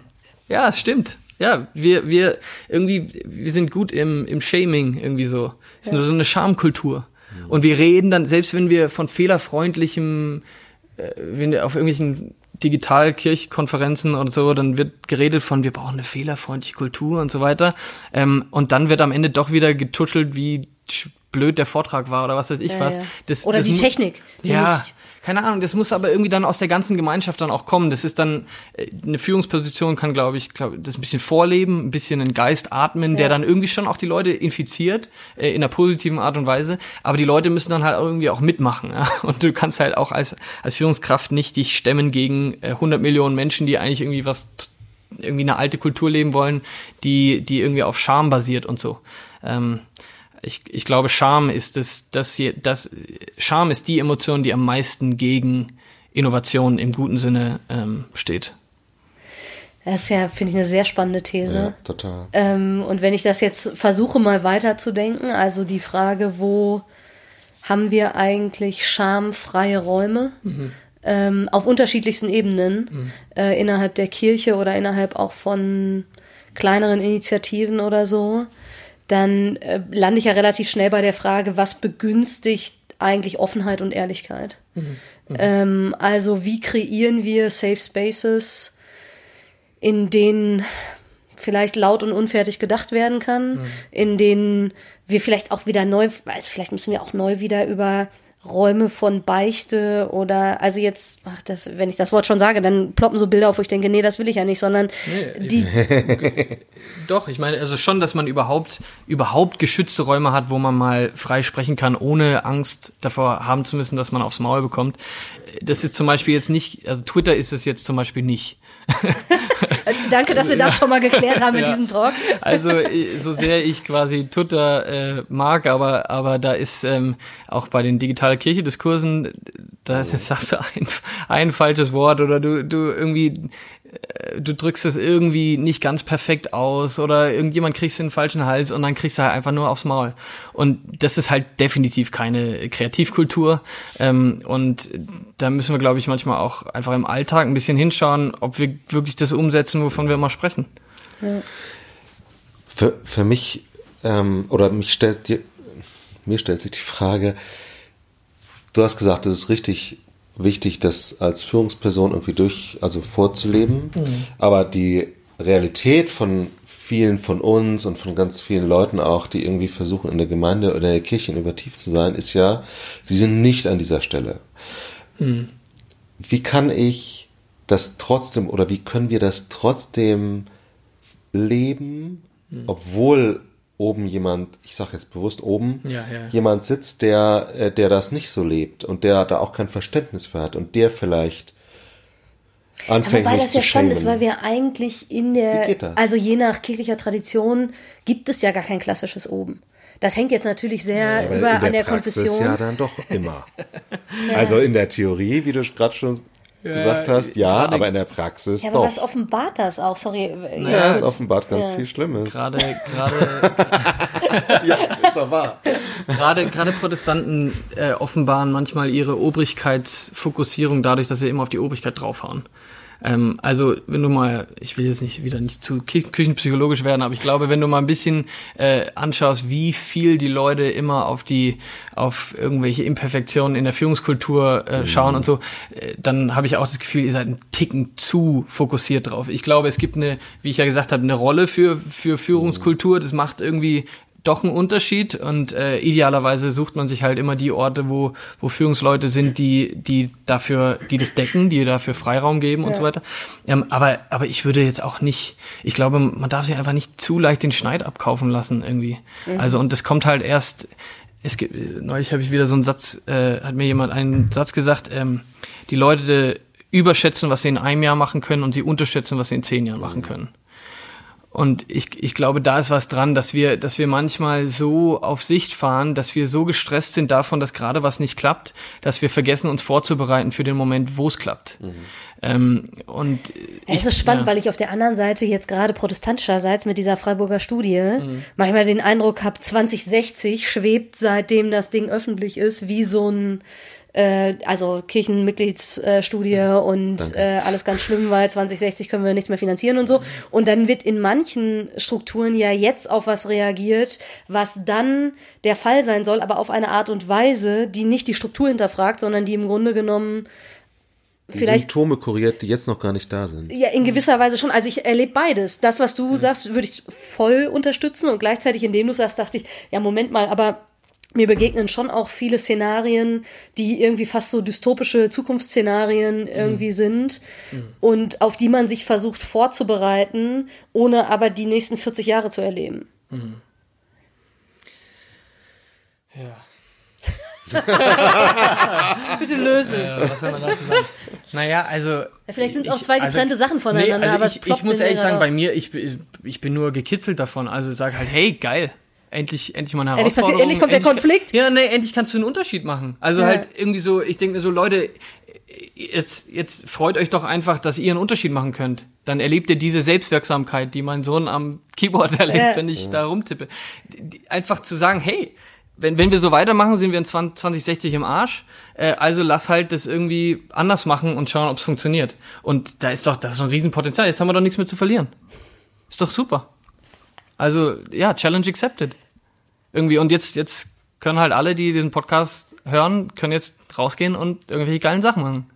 [SPEAKER 3] Ja, es stimmt. Ja, wir, wir irgendwie, wir sind gut im, im Shaming irgendwie so. Es ist ja. so eine Schamkultur. Und wir reden dann, selbst wenn wir von fehlerfreundlichem, äh, wenn wir auf irgendwelchen Digitalkirchkonferenzen und so, dann wird geredet von, wir brauchen eine fehlerfreundliche Kultur und so weiter. Ähm, und dann wird am Ende doch wieder getuschelt, wie blöd der Vortrag war oder was weiß ich ja, was.
[SPEAKER 2] Das, oder das die Technik.
[SPEAKER 3] Ja, keine Ahnung, das muss aber irgendwie dann aus der ganzen Gemeinschaft dann auch kommen. Das ist dann, äh, eine Führungsposition kann, glaube ich, glaub, das ein bisschen vorleben, ein bisschen einen Geist atmen, ja. der dann irgendwie schon auch die Leute infiziert, äh, in einer positiven Art und Weise. Aber die Leute müssen dann halt irgendwie auch mitmachen. Ja? Und du kannst halt auch als, als Führungskraft nicht dich stemmen gegen äh, 100 Millionen Menschen, die eigentlich irgendwie was, irgendwie eine alte Kultur leben wollen, die, die irgendwie auf Scham basiert und so. Ähm, ich, ich glaube, Scham ist das, das hier, das, Scham ist die Emotion, die am meisten gegen Innovation im guten Sinne ähm, steht.
[SPEAKER 2] Das ist ja, finde ich, eine sehr spannende These. Ja,
[SPEAKER 1] total.
[SPEAKER 2] Ähm, und wenn ich das jetzt versuche, mal weiterzudenken, also die Frage, wo haben wir eigentlich schamfreie Räume? Mhm. Ähm, auf unterschiedlichsten Ebenen, mhm. äh, innerhalb der Kirche oder innerhalb auch von kleineren Initiativen oder so dann äh, lande ich ja relativ schnell bei der Frage, was begünstigt eigentlich Offenheit und Ehrlichkeit? Mhm. Mhm. Ähm, also wie kreieren wir Safe Spaces, in denen vielleicht laut und unfertig gedacht werden kann, mhm. in denen wir vielleicht auch wieder neu, also vielleicht müssen wir auch neu wieder über Räume von Beichte oder also jetzt, ach, das, wenn ich das Wort schon sage, dann ploppen so Bilder auf, wo ich denke, nee, das will ich ja nicht, sondern nee, die.
[SPEAKER 3] Doch, ich meine, also schon, dass man überhaupt, überhaupt geschützte Räume hat, wo man mal frei sprechen kann, ohne Angst davor haben zu müssen, dass man aufs Maul bekommt. Das ist zum Beispiel jetzt nicht, also Twitter ist es jetzt zum Beispiel nicht.
[SPEAKER 2] Danke, dass wir das schon mal geklärt haben in diesem Talk.
[SPEAKER 3] Also so sehr ich quasi Twitter äh, mag, aber aber da ist ähm, auch bei den digitalen Kirche-Diskursen, da oh. sagst du ein, ein falsches Wort oder du du irgendwie äh, du drückst es irgendwie nicht ganz perfekt aus oder irgendjemand kriegst den falschen Hals und dann kriegst du halt einfach nur aufs Maul. Und das ist halt definitiv keine Kreativkultur. Ähm, und da müssen wir, glaube ich, manchmal auch einfach im Alltag ein bisschen hinschauen, ob wir wirklich das umsetzen, wovon wir immer sprechen. Ja.
[SPEAKER 1] Für, für mich ähm, oder mich stellt die, mir stellt sich die Frage, du hast gesagt, es ist richtig wichtig, das als Führungsperson irgendwie durch, also vorzuleben, mhm. aber die Realität von vielen von uns und von ganz vielen Leuten auch, die irgendwie versuchen, in der Gemeinde oder in der Kirche innovativ zu sein, ist ja, sie sind nicht an dieser Stelle. Mhm. Wie kann ich das trotzdem oder wie können wir das trotzdem leben, mhm. obwohl oben jemand, ich sage jetzt bewusst oben, ja, ja. jemand sitzt, der, äh, der das nicht so lebt und der da auch kein Verständnis für hat und der vielleicht anfängt.
[SPEAKER 2] Wobei das ja spannend ist, weil wir eigentlich in der, also je nach kirchlicher Tradition gibt es ja gar kein klassisches oben. Das hängt jetzt natürlich sehr ja, über der an der Praxis Konfession.
[SPEAKER 1] Ja, dann doch immer. also in der Theorie, wie du gerade schon gesagt hast, ja, aber in der Praxis ja, aber doch.
[SPEAKER 2] was offenbart das auch? Sorry.
[SPEAKER 1] Ja, ja es offenbart ganz ja. viel Schlimmes.
[SPEAKER 3] Gerade, gerade. ja, ist doch wahr. Gerade, gerade Protestanten äh, offenbaren manchmal ihre Obrigkeitsfokussierung dadurch, dass sie immer auf die Obrigkeit draufhauen. Ähm, also wenn du mal, ich will jetzt nicht wieder nicht zu küchenpsychologisch werden, aber ich glaube, wenn du mal ein bisschen äh, anschaust, wie viel die Leute immer auf die, auf irgendwelche Imperfektionen in der Führungskultur äh, mhm. schauen mhm. und so, äh, dann habe ich auch das Gefühl, ihr seid einen Ticken zu fokussiert drauf. Ich glaube, es gibt eine, wie ich ja gesagt habe, eine Rolle für, für Führungskultur. Das macht irgendwie doch ein Unterschied und äh, idealerweise sucht man sich halt immer die Orte, wo, wo Führungsleute sind, die, die dafür, die das decken, die dafür Freiraum geben ja. und so weiter. Ähm, aber, aber ich würde jetzt auch nicht, ich glaube, man darf sich einfach nicht zu leicht den Schneid abkaufen lassen irgendwie. Mhm. Also und das kommt halt erst, es gibt, neulich habe ich wieder so einen Satz, äh, hat mir jemand einen Satz gesagt, ähm, die Leute überschätzen, was sie in einem Jahr machen können und sie unterschätzen, was sie in zehn Jahren machen können. Und ich, ich glaube, da ist was dran, dass wir, dass wir manchmal so auf Sicht fahren, dass wir so gestresst sind davon, dass gerade was nicht klappt, dass wir vergessen, uns vorzubereiten für den Moment, wo es klappt. Mhm. Ähm, und
[SPEAKER 2] ja, es ist spannend, ja. weil ich auf der anderen Seite jetzt gerade protestantischerseits mit dieser Freiburger Studie mhm. manchmal den Eindruck habe, 2060 schwebt seitdem das Ding öffentlich ist, wie so ein äh, also Kirchenmitgliedsstudie äh, und äh, alles ganz schlimm, weil 2060 können wir nichts mehr finanzieren und so. Und dann wird in manchen Strukturen ja jetzt auf was reagiert, was dann der Fall sein soll, aber auf eine Art und Weise, die nicht die Struktur hinterfragt, sondern die im Grunde genommen
[SPEAKER 1] vielleicht Symptome kuriert, die jetzt noch gar nicht da sind.
[SPEAKER 2] Ja, in gewisser Weise schon. Also ich erlebe beides. Das, was du ja. sagst, würde ich voll unterstützen und gleichzeitig, indem du sagst, dachte ich, ja, Moment mal, aber mir begegnen schon auch viele Szenarien, die irgendwie fast so dystopische Zukunftsszenarien irgendwie mhm. sind mhm. und auf die man sich versucht vorzubereiten, ohne aber die nächsten 40 Jahre zu erleben. Mhm.
[SPEAKER 3] Ja.
[SPEAKER 2] Bitte löse es.
[SPEAKER 3] Äh, was soll man dazu sagen? Naja, also. Ja,
[SPEAKER 2] vielleicht sind es auch zwei getrennte also, Sachen voneinander, nee, also aber
[SPEAKER 3] ich, es Ich muss ehrlich sagen, bei mir, ich, ich bin nur gekitzelt davon. Also sag halt, hey, geil endlich, endlich mal eine endlich Herausforderung.
[SPEAKER 2] Endlich, kommt endlich, der Konflikt.
[SPEAKER 3] Ja, nee, endlich kannst du einen Unterschied machen. Also ja. halt irgendwie so, ich denke mir so, Leute, jetzt, jetzt freut euch doch einfach, dass ihr einen Unterschied machen könnt. Dann erlebt ihr diese Selbstwirksamkeit, die mein Sohn am Keyboard erlebt, ja. wenn ich da rumtippe. Einfach zu sagen, hey, wenn, wenn wir so weitermachen, sind wir in 20, 2060 im Arsch. Äh, also lass halt das irgendwie anders machen und schauen, ob es funktioniert. Und da ist doch, das ist doch ein Riesenpotenzial. Jetzt haben wir doch nichts mehr zu verlieren. Ist doch super. Also, ja, Challenge accepted irgendwie, und jetzt, jetzt können halt alle, die diesen Podcast hören, können jetzt rausgehen und irgendwelche geilen Sachen machen.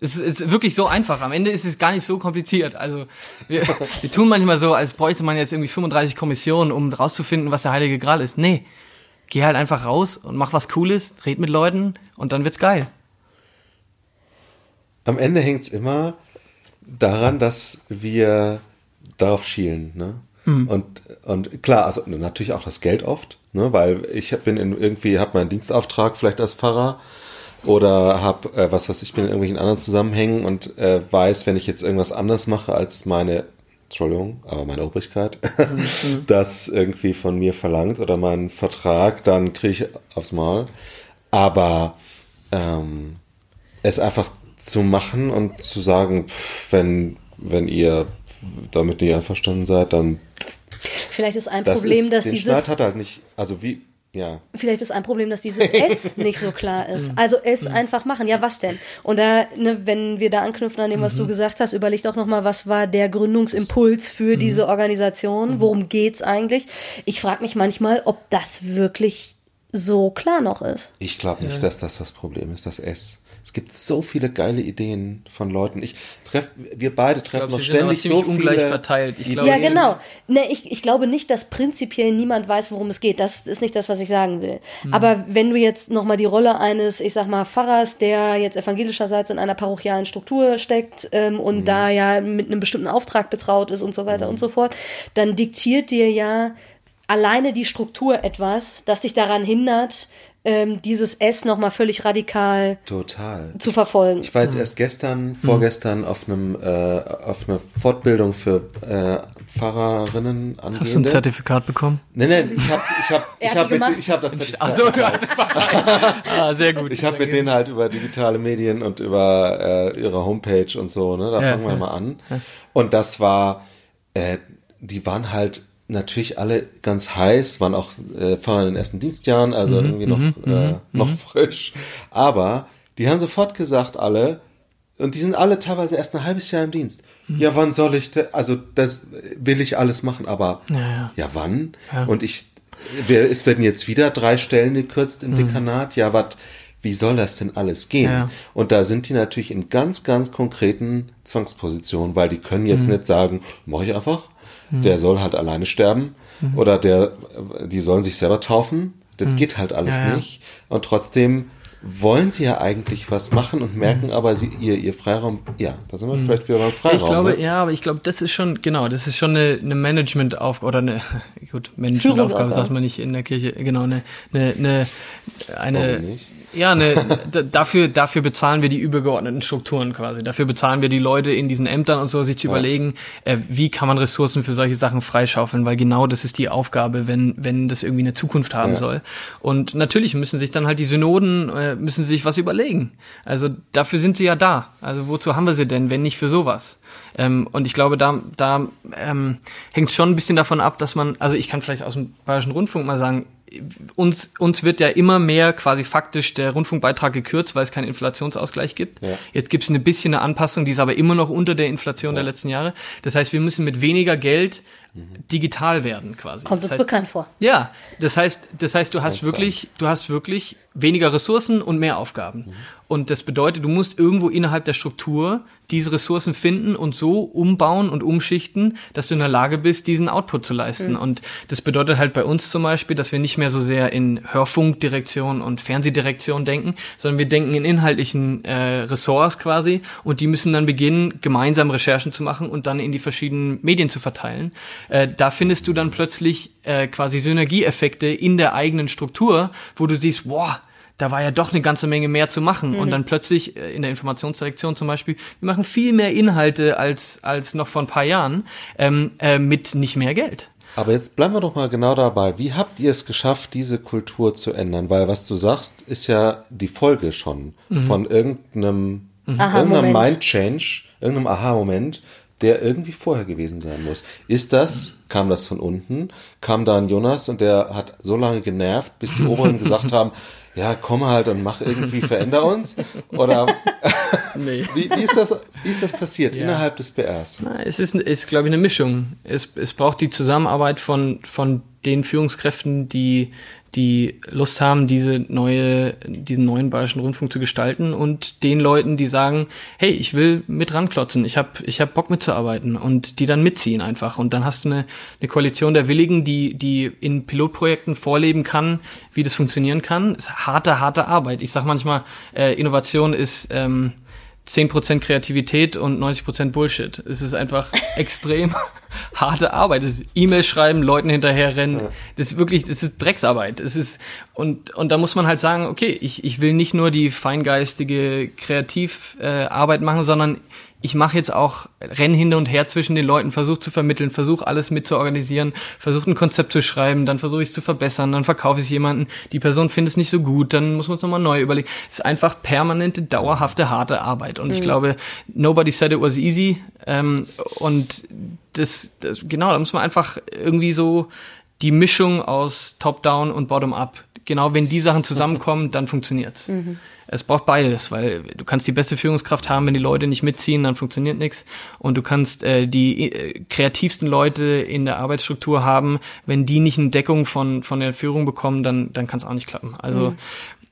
[SPEAKER 3] Es ist wirklich so einfach. Am Ende ist es gar nicht so kompliziert. Also wir, wir tun manchmal so, als bräuchte man jetzt irgendwie 35 Kommissionen, um rauszufinden, was der Heilige Gral ist. Nee, geh halt einfach raus und mach was Cooles, red mit Leuten und dann wird's geil.
[SPEAKER 1] Am Ende hängt's immer daran, dass wir darauf schielen. Ne? Mhm. Und, und klar, also natürlich auch das Geld oft, ne, weil ich bin in irgendwie, habe meinen Dienstauftrag vielleicht als Pfarrer oder habe, äh, was weiß ich, bin in irgendwelchen anderen Zusammenhängen und äh, weiß, wenn ich jetzt irgendwas anders mache als meine, Entschuldigung, aber meine Obrigkeit, mhm. das irgendwie von mir verlangt oder meinen Vertrag, dann kriege ich aufs Maul. Aber ähm, es einfach zu machen und zu sagen, pff, wenn, wenn ihr damit nicht einverstanden seid, dann
[SPEAKER 2] Vielleicht ist ein das Problem, ist, dass
[SPEAKER 1] den
[SPEAKER 2] dieses.
[SPEAKER 1] Staat hat halt nicht, also wie, Ja.
[SPEAKER 2] Vielleicht ist ein Problem, dass dieses S nicht so klar ist. Also S einfach machen. Ja, was denn? Und da, ne, wenn wir da anknüpfen an dem, was du gesagt hast, überleg doch nochmal, was war der Gründungsimpuls für diese Organisation? Worum geht's eigentlich? Ich frage mich manchmal, ob das wirklich so klar noch ist.
[SPEAKER 1] Ich glaube nicht, dass das das Problem ist, das S. Es gibt so viele geile Ideen von Leuten. Ich treff, wir beide treffen
[SPEAKER 3] glaub,
[SPEAKER 1] noch
[SPEAKER 3] sie sind aber
[SPEAKER 1] ständig so
[SPEAKER 3] ungleich
[SPEAKER 1] viele.
[SPEAKER 3] verteilt. Ich glaube,
[SPEAKER 2] Ja, genau. Ne, ich, ich glaube nicht, dass prinzipiell niemand weiß, worum es geht. Das ist nicht das, was ich sagen will. Aber wenn du jetzt nochmal die Rolle eines, ich sag mal, Pfarrers, der jetzt evangelischerseits in einer parochialen Struktur steckt ähm, und da ja mit einem bestimmten Auftrag betraut ist und so weiter und so fort, dann diktiert dir ja alleine die Struktur etwas, das dich daran hindert, ähm, dieses S nochmal völlig radikal
[SPEAKER 1] Total.
[SPEAKER 2] zu verfolgen.
[SPEAKER 1] Ich war jetzt erst gestern, vorgestern auf einem äh, auf einer Fortbildung für äh, Pfarrerinnen angehende.
[SPEAKER 3] Hast du ein Zertifikat bekommen?
[SPEAKER 1] Nee, nee, ich habe ich hab, ich hab mit, ich hab das Zertifikat.
[SPEAKER 3] Achso, das war ah, sehr gut.
[SPEAKER 1] Ich habe mit denen halt über digitale Medien und über äh, ihre Homepage und so, ne? Da
[SPEAKER 3] Ja,
[SPEAKER 1] fangen wir
[SPEAKER 3] ja.
[SPEAKER 1] mal an. Und das war, äh, die waren halt natürlich alle ganz heiß, waren auch äh, Pfarrer in den ersten Dienstjahren, also
[SPEAKER 3] Mhm,
[SPEAKER 1] irgendwie noch, äh, noch frisch. Aber die haben sofort gesagt, alle, und die sind alle teilweise erst ein halbes Jahr im Dienst.
[SPEAKER 3] Mhm.
[SPEAKER 1] Ja, wann soll ich, also das will ich alles machen, aber
[SPEAKER 3] Ja, ja.
[SPEAKER 1] wann?
[SPEAKER 3] Ja.
[SPEAKER 1] Und ich, es werden jetzt wieder drei Stellen gekürzt im
[SPEAKER 3] Mhm.
[SPEAKER 1] Dekanat. Ja, was, wie soll das denn alles gehen?
[SPEAKER 3] Ja.
[SPEAKER 1] Und da sind die natürlich in ganz, ganz konkreten Zwangspositionen, weil die können
[SPEAKER 3] Mhm.
[SPEAKER 1] jetzt nicht sagen, mache ich einfach, der soll halt alleine sterben oder der, die sollen sich selber taufen. Das geht halt alles
[SPEAKER 3] Mhm. Ja, ja.
[SPEAKER 1] nicht. Und trotzdem wollen sie ja eigentlich was machen und merken aber sie, ihr, ihr Freiraum, ja, da sind wir vielleicht wieder beim Freiraum.
[SPEAKER 3] Mhm. Ich glaube,
[SPEAKER 1] ne?
[SPEAKER 3] ja, aber ich glaube, das ist schon, genau, das ist schon eine, eine Management-Aufgabe, oder eine, gut, Management-Aufgabe sagt man nicht in der Kirche, genau, eine, eine, eine, eine? Ja, d- dafür, dafür bezahlen wir die übergeordneten Strukturen quasi. Dafür bezahlen wir die Leute in diesen Ämtern und so, sich zu überlegen, äh, wie kann man Ressourcen für solche Sachen freischaufeln, weil genau das ist die Aufgabe, wenn, wenn das irgendwie eine Zukunft haben
[SPEAKER 1] Ja.
[SPEAKER 3] soll. Und natürlich müssen sich dann halt die Synoden, äh, müssen sich was überlegen. Also dafür sind sie ja da. Also wozu haben wir sie denn, wenn nicht für sowas? Ähm, und ich glaube, da, da ähm, hängt es schon ein bisschen davon ab, dass man, also ich kann vielleicht aus dem Bayerischen Rundfunk mal sagen, uns, uns wird ja immer mehr quasi faktisch der Rundfunkbeitrag gekürzt, weil es keinen Inflationsausgleich gibt.
[SPEAKER 1] Ja.
[SPEAKER 3] Jetzt gibt es ein bisschen eine Anpassung, die ist aber immer noch unter der Inflation der letzten Jahre. Das heißt, wir müssen mit weniger Geld digital werden quasi.
[SPEAKER 2] Kommt
[SPEAKER 3] das
[SPEAKER 2] uns
[SPEAKER 3] heißt,
[SPEAKER 2] bekannt vor.
[SPEAKER 3] ja, das heißt, das heißt, du hast wirklich, du hast wirklich weniger Ressourcen und mehr Aufgaben. Und das bedeutet, du musst irgendwo innerhalb der Struktur diese Ressourcen finden und so umbauen und umschichten, dass du in der Lage bist, diesen Output zu leisten. Und das bedeutet halt bei uns zum Beispiel, dass wir nicht mehr so sehr in Hörfunkdirektion und Fernsehdirektion denken, sondern wir denken in inhaltlichen äh, Ressorts quasi und die müssen dann beginnen, gemeinsam Recherchen zu machen und dann in die verschiedenen Medien zu verteilen. Äh, da findest du dann plötzlich äh, quasi Synergieeffekte in der eigenen Struktur, wo du siehst, wow, da war ja doch eine ganze Menge mehr zu machen. Und dann plötzlich äh, in der Informationsdirektion zum Beispiel, wir machen viel mehr Inhalte als, als noch vor ein paar Jahren ähm, äh, mit nicht mehr Geld.
[SPEAKER 1] Aber jetzt bleiben wir doch mal genau dabei. Wie habt ihr es geschafft, diese Kultur zu ändern? Weil was du sagst, ist ja die Folge schon von irgendeinem, irgendeinem
[SPEAKER 2] Aha-Moment.
[SPEAKER 1] Mind-Change, irgendeinem Aha-Moment, der irgendwie vorher gewesen sein muss. Ist das, kam das von unten? Kam da ein Jonas und der hat so lange genervt, bis die Oberen gesagt haben, ja, komm halt und mach irgendwie, veränder uns? Oder
[SPEAKER 3] Nee.
[SPEAKER 1] wie, wie, ist das, wie ist das passiert innerhalb des BRs?
[SPEAKER 3] Na, Es ist, ist glaube ich, eine Mischung. Es, es braucht die Zusammenarbeit von, von den Führungskräften, die, die Lust haben, diese neue, diesen neuen Bayerischen Rundfunk zu gestalten und den Leuten, die sagen, hey, ich will mit ranklotzen, ich habe ich hab Bock mitzuarbeiten und die dann mitziehen einfach. Und dann hast du eine, eine Koalition der Willigen, die, die in Pilotprojekten vorleben kann, wie das funktionieren kann. Ist harte, harte Arbeit. Ich sag manchmal, äh, Innovation ist... Ähm, 10% Kreativität und 90% Bullshit. Es ist einfach extrem harte Arbeit. Es ist E-Mails schreiben, Leuten hinterherrennen. Das ist wirklich, das ist Drecksarbeit. Es ist, und, und da muss man halt sagen, okay, ich, ich will nicht nur die feingeistige Kreativarbeit äh, Arbeit machen, sondern ich mache jetzt auch Rennen hin und her zwischen den Leuten, versuche zu vermitteln, versuche alles mit zu organisieren, versuche ein Konzept zu schreiben, dann versuche ich es zu verbessern, dann verkaufe ich es jemanden, die Person findet es nicht so gut, dann muss man es nochmal neu überlegen. Es ist einfach permanente, dauerhafte, harte Arbeit. Und ich glaube, nobody said it was easy. Ähm, und das, das, genau, da muss man einfach irgendwie so die Mischung aus Top-Down und Bottom-Up. Genau, wenn die Sachen zusammenkommen, dann funktioniert's. Mhm. Es braucht beides, weil du kannst die beste Führungskraft haben, wenn die Leute nicht mitziehen, dann funktioniert nichts. Und du kannst äh, die äh, kreativsten Leute in der Arbeitsstruktur haben, wenn die nicht eine Deckung von von der Führung bekommen, dann dann kann es auch nicht klappen. Also mhm.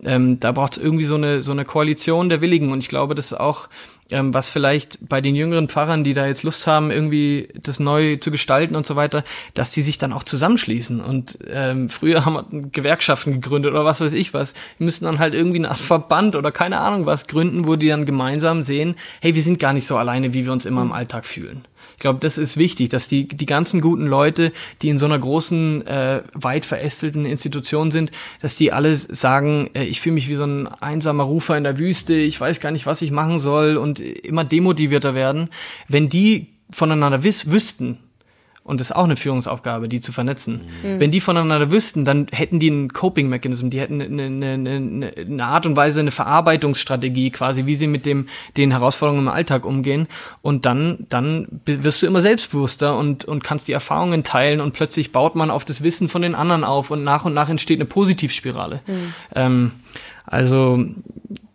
[SPEAKER 3] ähm, da braucht es irgendwie so eine so eine Koalition der Willigen. Und ich glaube, das ist auch ähm, was vielleicht bei den jüngeren Pfarrern, die da jetzt Lust haben, irgendwie das neu zu gestalten und so weiter, dass die sich dann auch zusammenschließen. Und ähm, früher haben wir Gewerkschaften gegründet oder was weiß ich was. Die müssen dann halt irgendwie eine Art Verband oder keine Ahnung was gründen, wo die dann gemeinsam sehen, hey, wir sind gar nicht so alleine, wie wir uns immer im Alltag fühlen. Ich glaube, das ist wichtig, dass die, die ganzen guten Leute, die in so einer großen, äh, weit verästelten Institution sind, dass die alle sagen, äh, ich fühle mich wie so ein einsamer Rufer in der Wüste, ich weiß gar nicht, was ich machen soll und immer demotivierter werden. Wenn die voneinander wüssten, und das ist auch eine Führungsaufgabe, die zu vernetzen. Mhm. Wenn die voneinander wüssten, dann hätten die einen Coping-Mechanism, die hätten eine, eine, eine, eine Art und Weise, eine Verarbeitungsstrategie quasi, wie sie mit dem, den Herausforderungen im Alltag umgehen. Und dann, dann wirst du immer selbstbewusster und, und kannst die Erfahrungen teilen und plötzlich baut man auf das Wissen von den anderen auf und nach und nach entsteht eine Positivspirale. Mhm. Ähm, also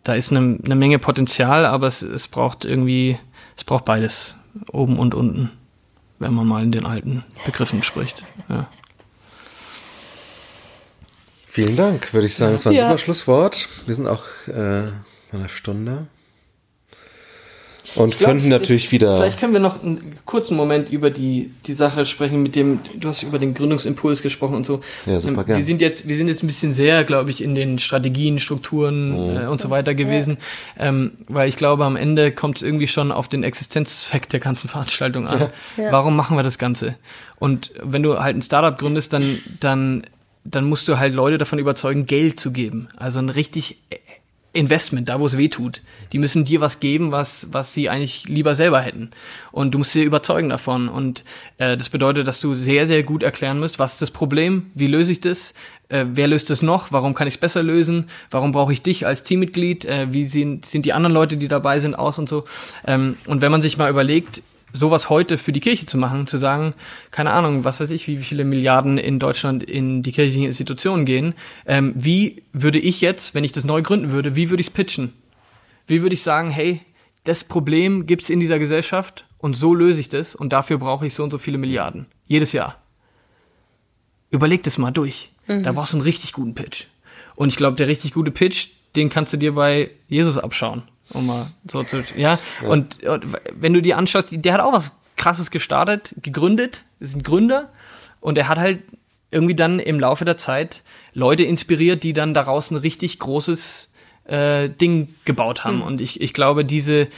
[SPEAKER 3] da ist eine, eine Menge Potenzial, aber es, es braucht irgendwie, es braucht beides, oben und unten wenn man mal in den alten Begriffen spricht. Ja.
[SPEAKER 1] Vielen Dank, würde ich sagen. Das war ein ja. super Schlusswort. Wir sind auch äh, einer Stunde. Und glaub, könnten natürlich wieder.
[SPEAKER 3] Vielleicht können wir noch einen kurzen Moment über die, die Sache sprechen, mit dem, du hast über den Gründungsimpuls gesprochen und so. Ja, super, ähm, wir sind jetzt, wir sind jetzt ein bisschen sehr, glaube ich, in den Strategien, Strukturen mhm. äh, und so weiter gewesen. Ja. Ähm, weil ich glaube, am Ende kommt es irgendwie schon auf den Existenzeffekt der ganzen Veranstaltung an. Ja. Warum machen wir das Ganze? Und wenn du halt ein Startup gründest, dann, dann dann musst du halt Leute davon überzeugen, Geld zu geben. Also ein richtig Investment, da wo es weh tut. Die müssen dir was geben, was, was sie eigentlich lieber selber hätten. Und du musst sie überzeugen davon. Und äh, das bedeutet, dass du sehr, sehr gut erklären musst, was ist das Problem, wie löse ich das, äh, wer löst es noch, warum kann ich es besser lösen, warum brauche ich dich als Teammitglied, äh, wie sind, sind die anderen Leute, die dabei sind, aus und so. Ähm, und wenn man sich mal überlegt, sowas heute für die Kirche zu machen, zu sagen, keine Ahnung, was weiß ich, wie viele Milliarden in Deutschland in die kirchlichen Institutionen gehen, ähm, wie würde ich jetzt, wenn ich das neu gründen würde, wie würde ich es pitchen? Wie würde ich sagen, hey, das Problem gibt's in dieser Gesellschaft und so löse ich das und dafür brauche ich so und so viele Milliarden. Jedes Jahr. Überleg das mal durch. Mhm. Da brauchst du einen richtig guten Pitch. Und ich glaube, der richtig gute Pitch, den kannst du dir bei Jesus abschauen um mal so zu, ja. ja. Und, und, wenn du dir anschaust, der hat auch was krasses gestartet, gegründet, ist ein Gründer und er hat halt irgendwie dann im Laufe der Zeit Leute inspiriert, die dann daraus ein richtig großes äh, Ding gebaut haben. Mhm. Und ich, ich glaube, diese,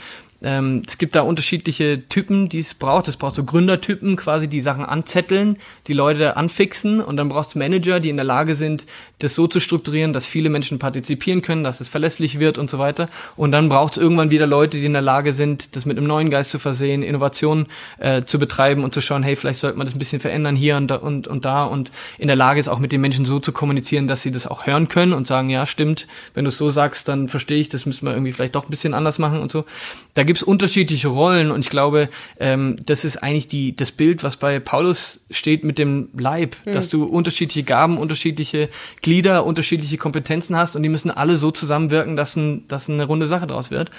[SPEAKER 3] ähm, es gibt da unterschiedliche Typen, die es braucht. Es braucht so Gründertypen quasi, die Sachen anzetteln, die Leute anfixen und dann brauchst du Manager, die in der Lage sind, das so zu strukturieren, dass viele Menschen partizipieren können, dass es verlässlich wird und so weiter. Und dann braucht es irgendwann wieder Leute, die in der Lage sind, das mit einem neuen Geist zu versehen, Innovationen äh, zu betreiben und zu schauen, hey, vielleicht sollte man das ein bisschen verändern hier und da und, und da und in der Lage ist auch mit den Menschen so zu kommunizieren, dass sie das auch hören können und sagen, ja, stimmt, wenn du es so sagst, dann verstehe ich, das müssen wir irgendwie vielleicht doch ein bisschen anders machen und so. Da gibt's unterschiedliche Rollen und ich glaube, ähm, das ist eigentlich die, das Bild, was bei Paulus steht mit dem Leib, mhm. dass du unterschiedliche Gaben, unterschiedliche Glieder, unterschiedliche Kompetenzen hast und die müssen alle so zusammenwirken, dass, ein, dass eine runde Sache draus wird.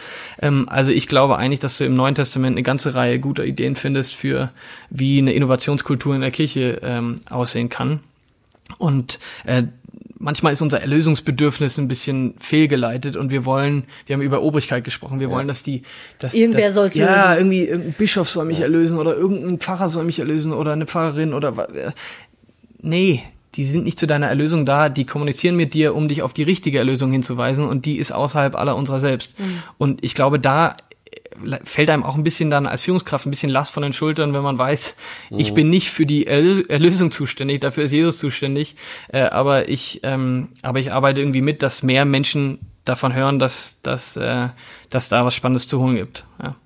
[SPEAKER 3] Ähm, also ich glaube eigentlich, dass du im Neuen Testament eine ganze Reihe guter Ideen findest für, wie eine Innovationskultur in der Kirche ähm, aussehen kann. Und äh, manchmal ist unser Erlösungsbedürfnis ein bisschen fehlgeleitet und wir wollen, wir haben über Obrigkeit gesprochen, wir ja. wollen, dass die, dass,
[SPEAKER 2] irgendwer soll es
[SPEAKER 3] ja, lösen. Ja, irgendwie irgendein Bischof soll mich ja. erlösen oder irgendein Pfarrer soll mich erlösen oder eine Pfarrerin oder nee, die sind nicht zu deiner Erlösung da, die kommunizieren mit dir, um dich auf die richtige Erlösung hinzuweisen und die ist außerhalb aller unserer selbst. Mhm. Und ich glaube, da fällt einem auch ein bisschen dann als Führungskraft ein bisschen Last von den Schultern, wenn man weiß, mhm. ich bin nicht für die Erlösung zuständig, dafür ist Jesus zuständig, äh, aber ich, ähm, aber ich arbeite irgendwie mit, dass mehr Menschen davon hören, dass, dass, äh, dass da was Spannendes zu holen gibt. Ja.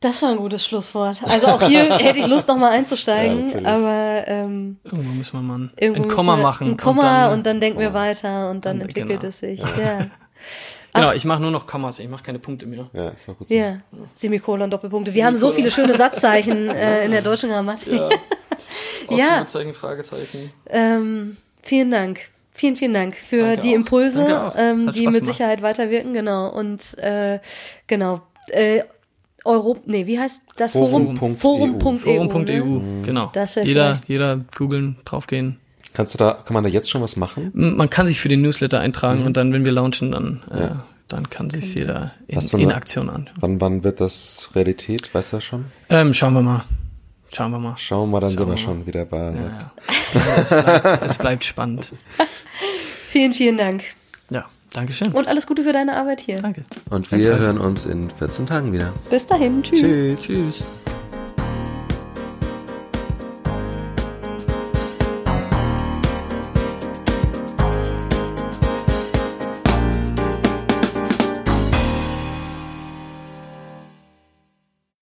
[SPEAKER 2] Das war ein gutes Schlusswort. Also auch hier hätte ich Lust, noch mal einzusteigen, ja, aber ähm,
[SPEAKER 3] irgendwo müssen wir mal ein Komma machen.
[SPEAKER 2] Ein Komma und dann, und dann denken wir weiter und dann entwickelt genau. es sich. Ja.
[SPEAKER 3] Genau, ich mache nur noch Kommas, ich mache keine Punkte mehr.
[SPEAKER 1] Ja, ist auch gut so.
[SPEAKER 2] Ja, Semikolon, Doppelpunkte. Wir haben so viele schöne Satzzeichen äh, in der deutschen Grammatik.
[SPEAKER 3] Ja.
[SPEAKER 2] Ja.
[SPEAKER 3] Ausrufezeichen, Fragezeichen.
[SPEAKER 2] Ähm, vielen Dank. Vielen, vielen Dank für
[SPEAKER 3] Danke
[SPEAKER 2] die
[SPEAKER 3] auch.
[SPEAKER 2] Impulse, ähm, die
[SPEAKER 3] Spaß
[SPEAKER 2] mit
[SPEAKER 3] gemacht.
[SPEAKER 2] Sicherheit weiterwirken, genau. Und äh, genau. Äh, Europ, nee, wie heißt das Forum?
[SPEAKER 1] Forum.eu.
[SPEAKER 2] Forum.eu.
[SPEAKER 3] Forum.eu,
[SPEAKER 2] ne?
[SPEAKER 3] genau.
[SPEAKER 2] Das wär
[SPEAKER 3] jeder,
[SPEAKER 2] vielleicht-
[SPEAKER 3] jeder googeln, draufgehen.
[SPEAKER 1] Kannst du da, kann man da jetzt schon was machen?
[SPEAKER 3] Man kann sich für den Newsletter
[SPEAKER 2] Mhm.
[SPEAKER 3] eintragen und dann, wenn wir launchen, dann, äh, dann kann sich jeder in,
[SPEAKER 1] du
[SPEAKER 3] in
[SPEAKER 1] eine-
[SPEAKER 3] Aktion an.
[SPEAKER 1] Wann, wann wird das Realität? Weißt du das schon?
[SPEAKER 3] Ähm, schauen wir mal. Schauen wir mal.
[SPEAKER 1] Schauen wir mal, dann sind
[SPEAKER 3] Schauen
[SPEAKER 1] wir
[SPEAKER 3] wir
[SPEAKER 1] schon wieder bei.
[SPEAKER 3] Ja, ja. es, bleibt, es bleibt spannend.
[SPEAKER 2] Vielen, vielen Dank.
[SPEAKER 3] Ja, Dankeschön.
[SPEAKER 2] Und alles Gute für deine Arbeit hier.
[SPEAKER 3] Danke.
[SPEAKER 1] Und wir hören uns in 14 Tagen wieder.
[SPEAKER 2] Bis dahin. Tschüss.
[SPEAKER 1] Tschüss.
[SPEAKER 3] Tschüss.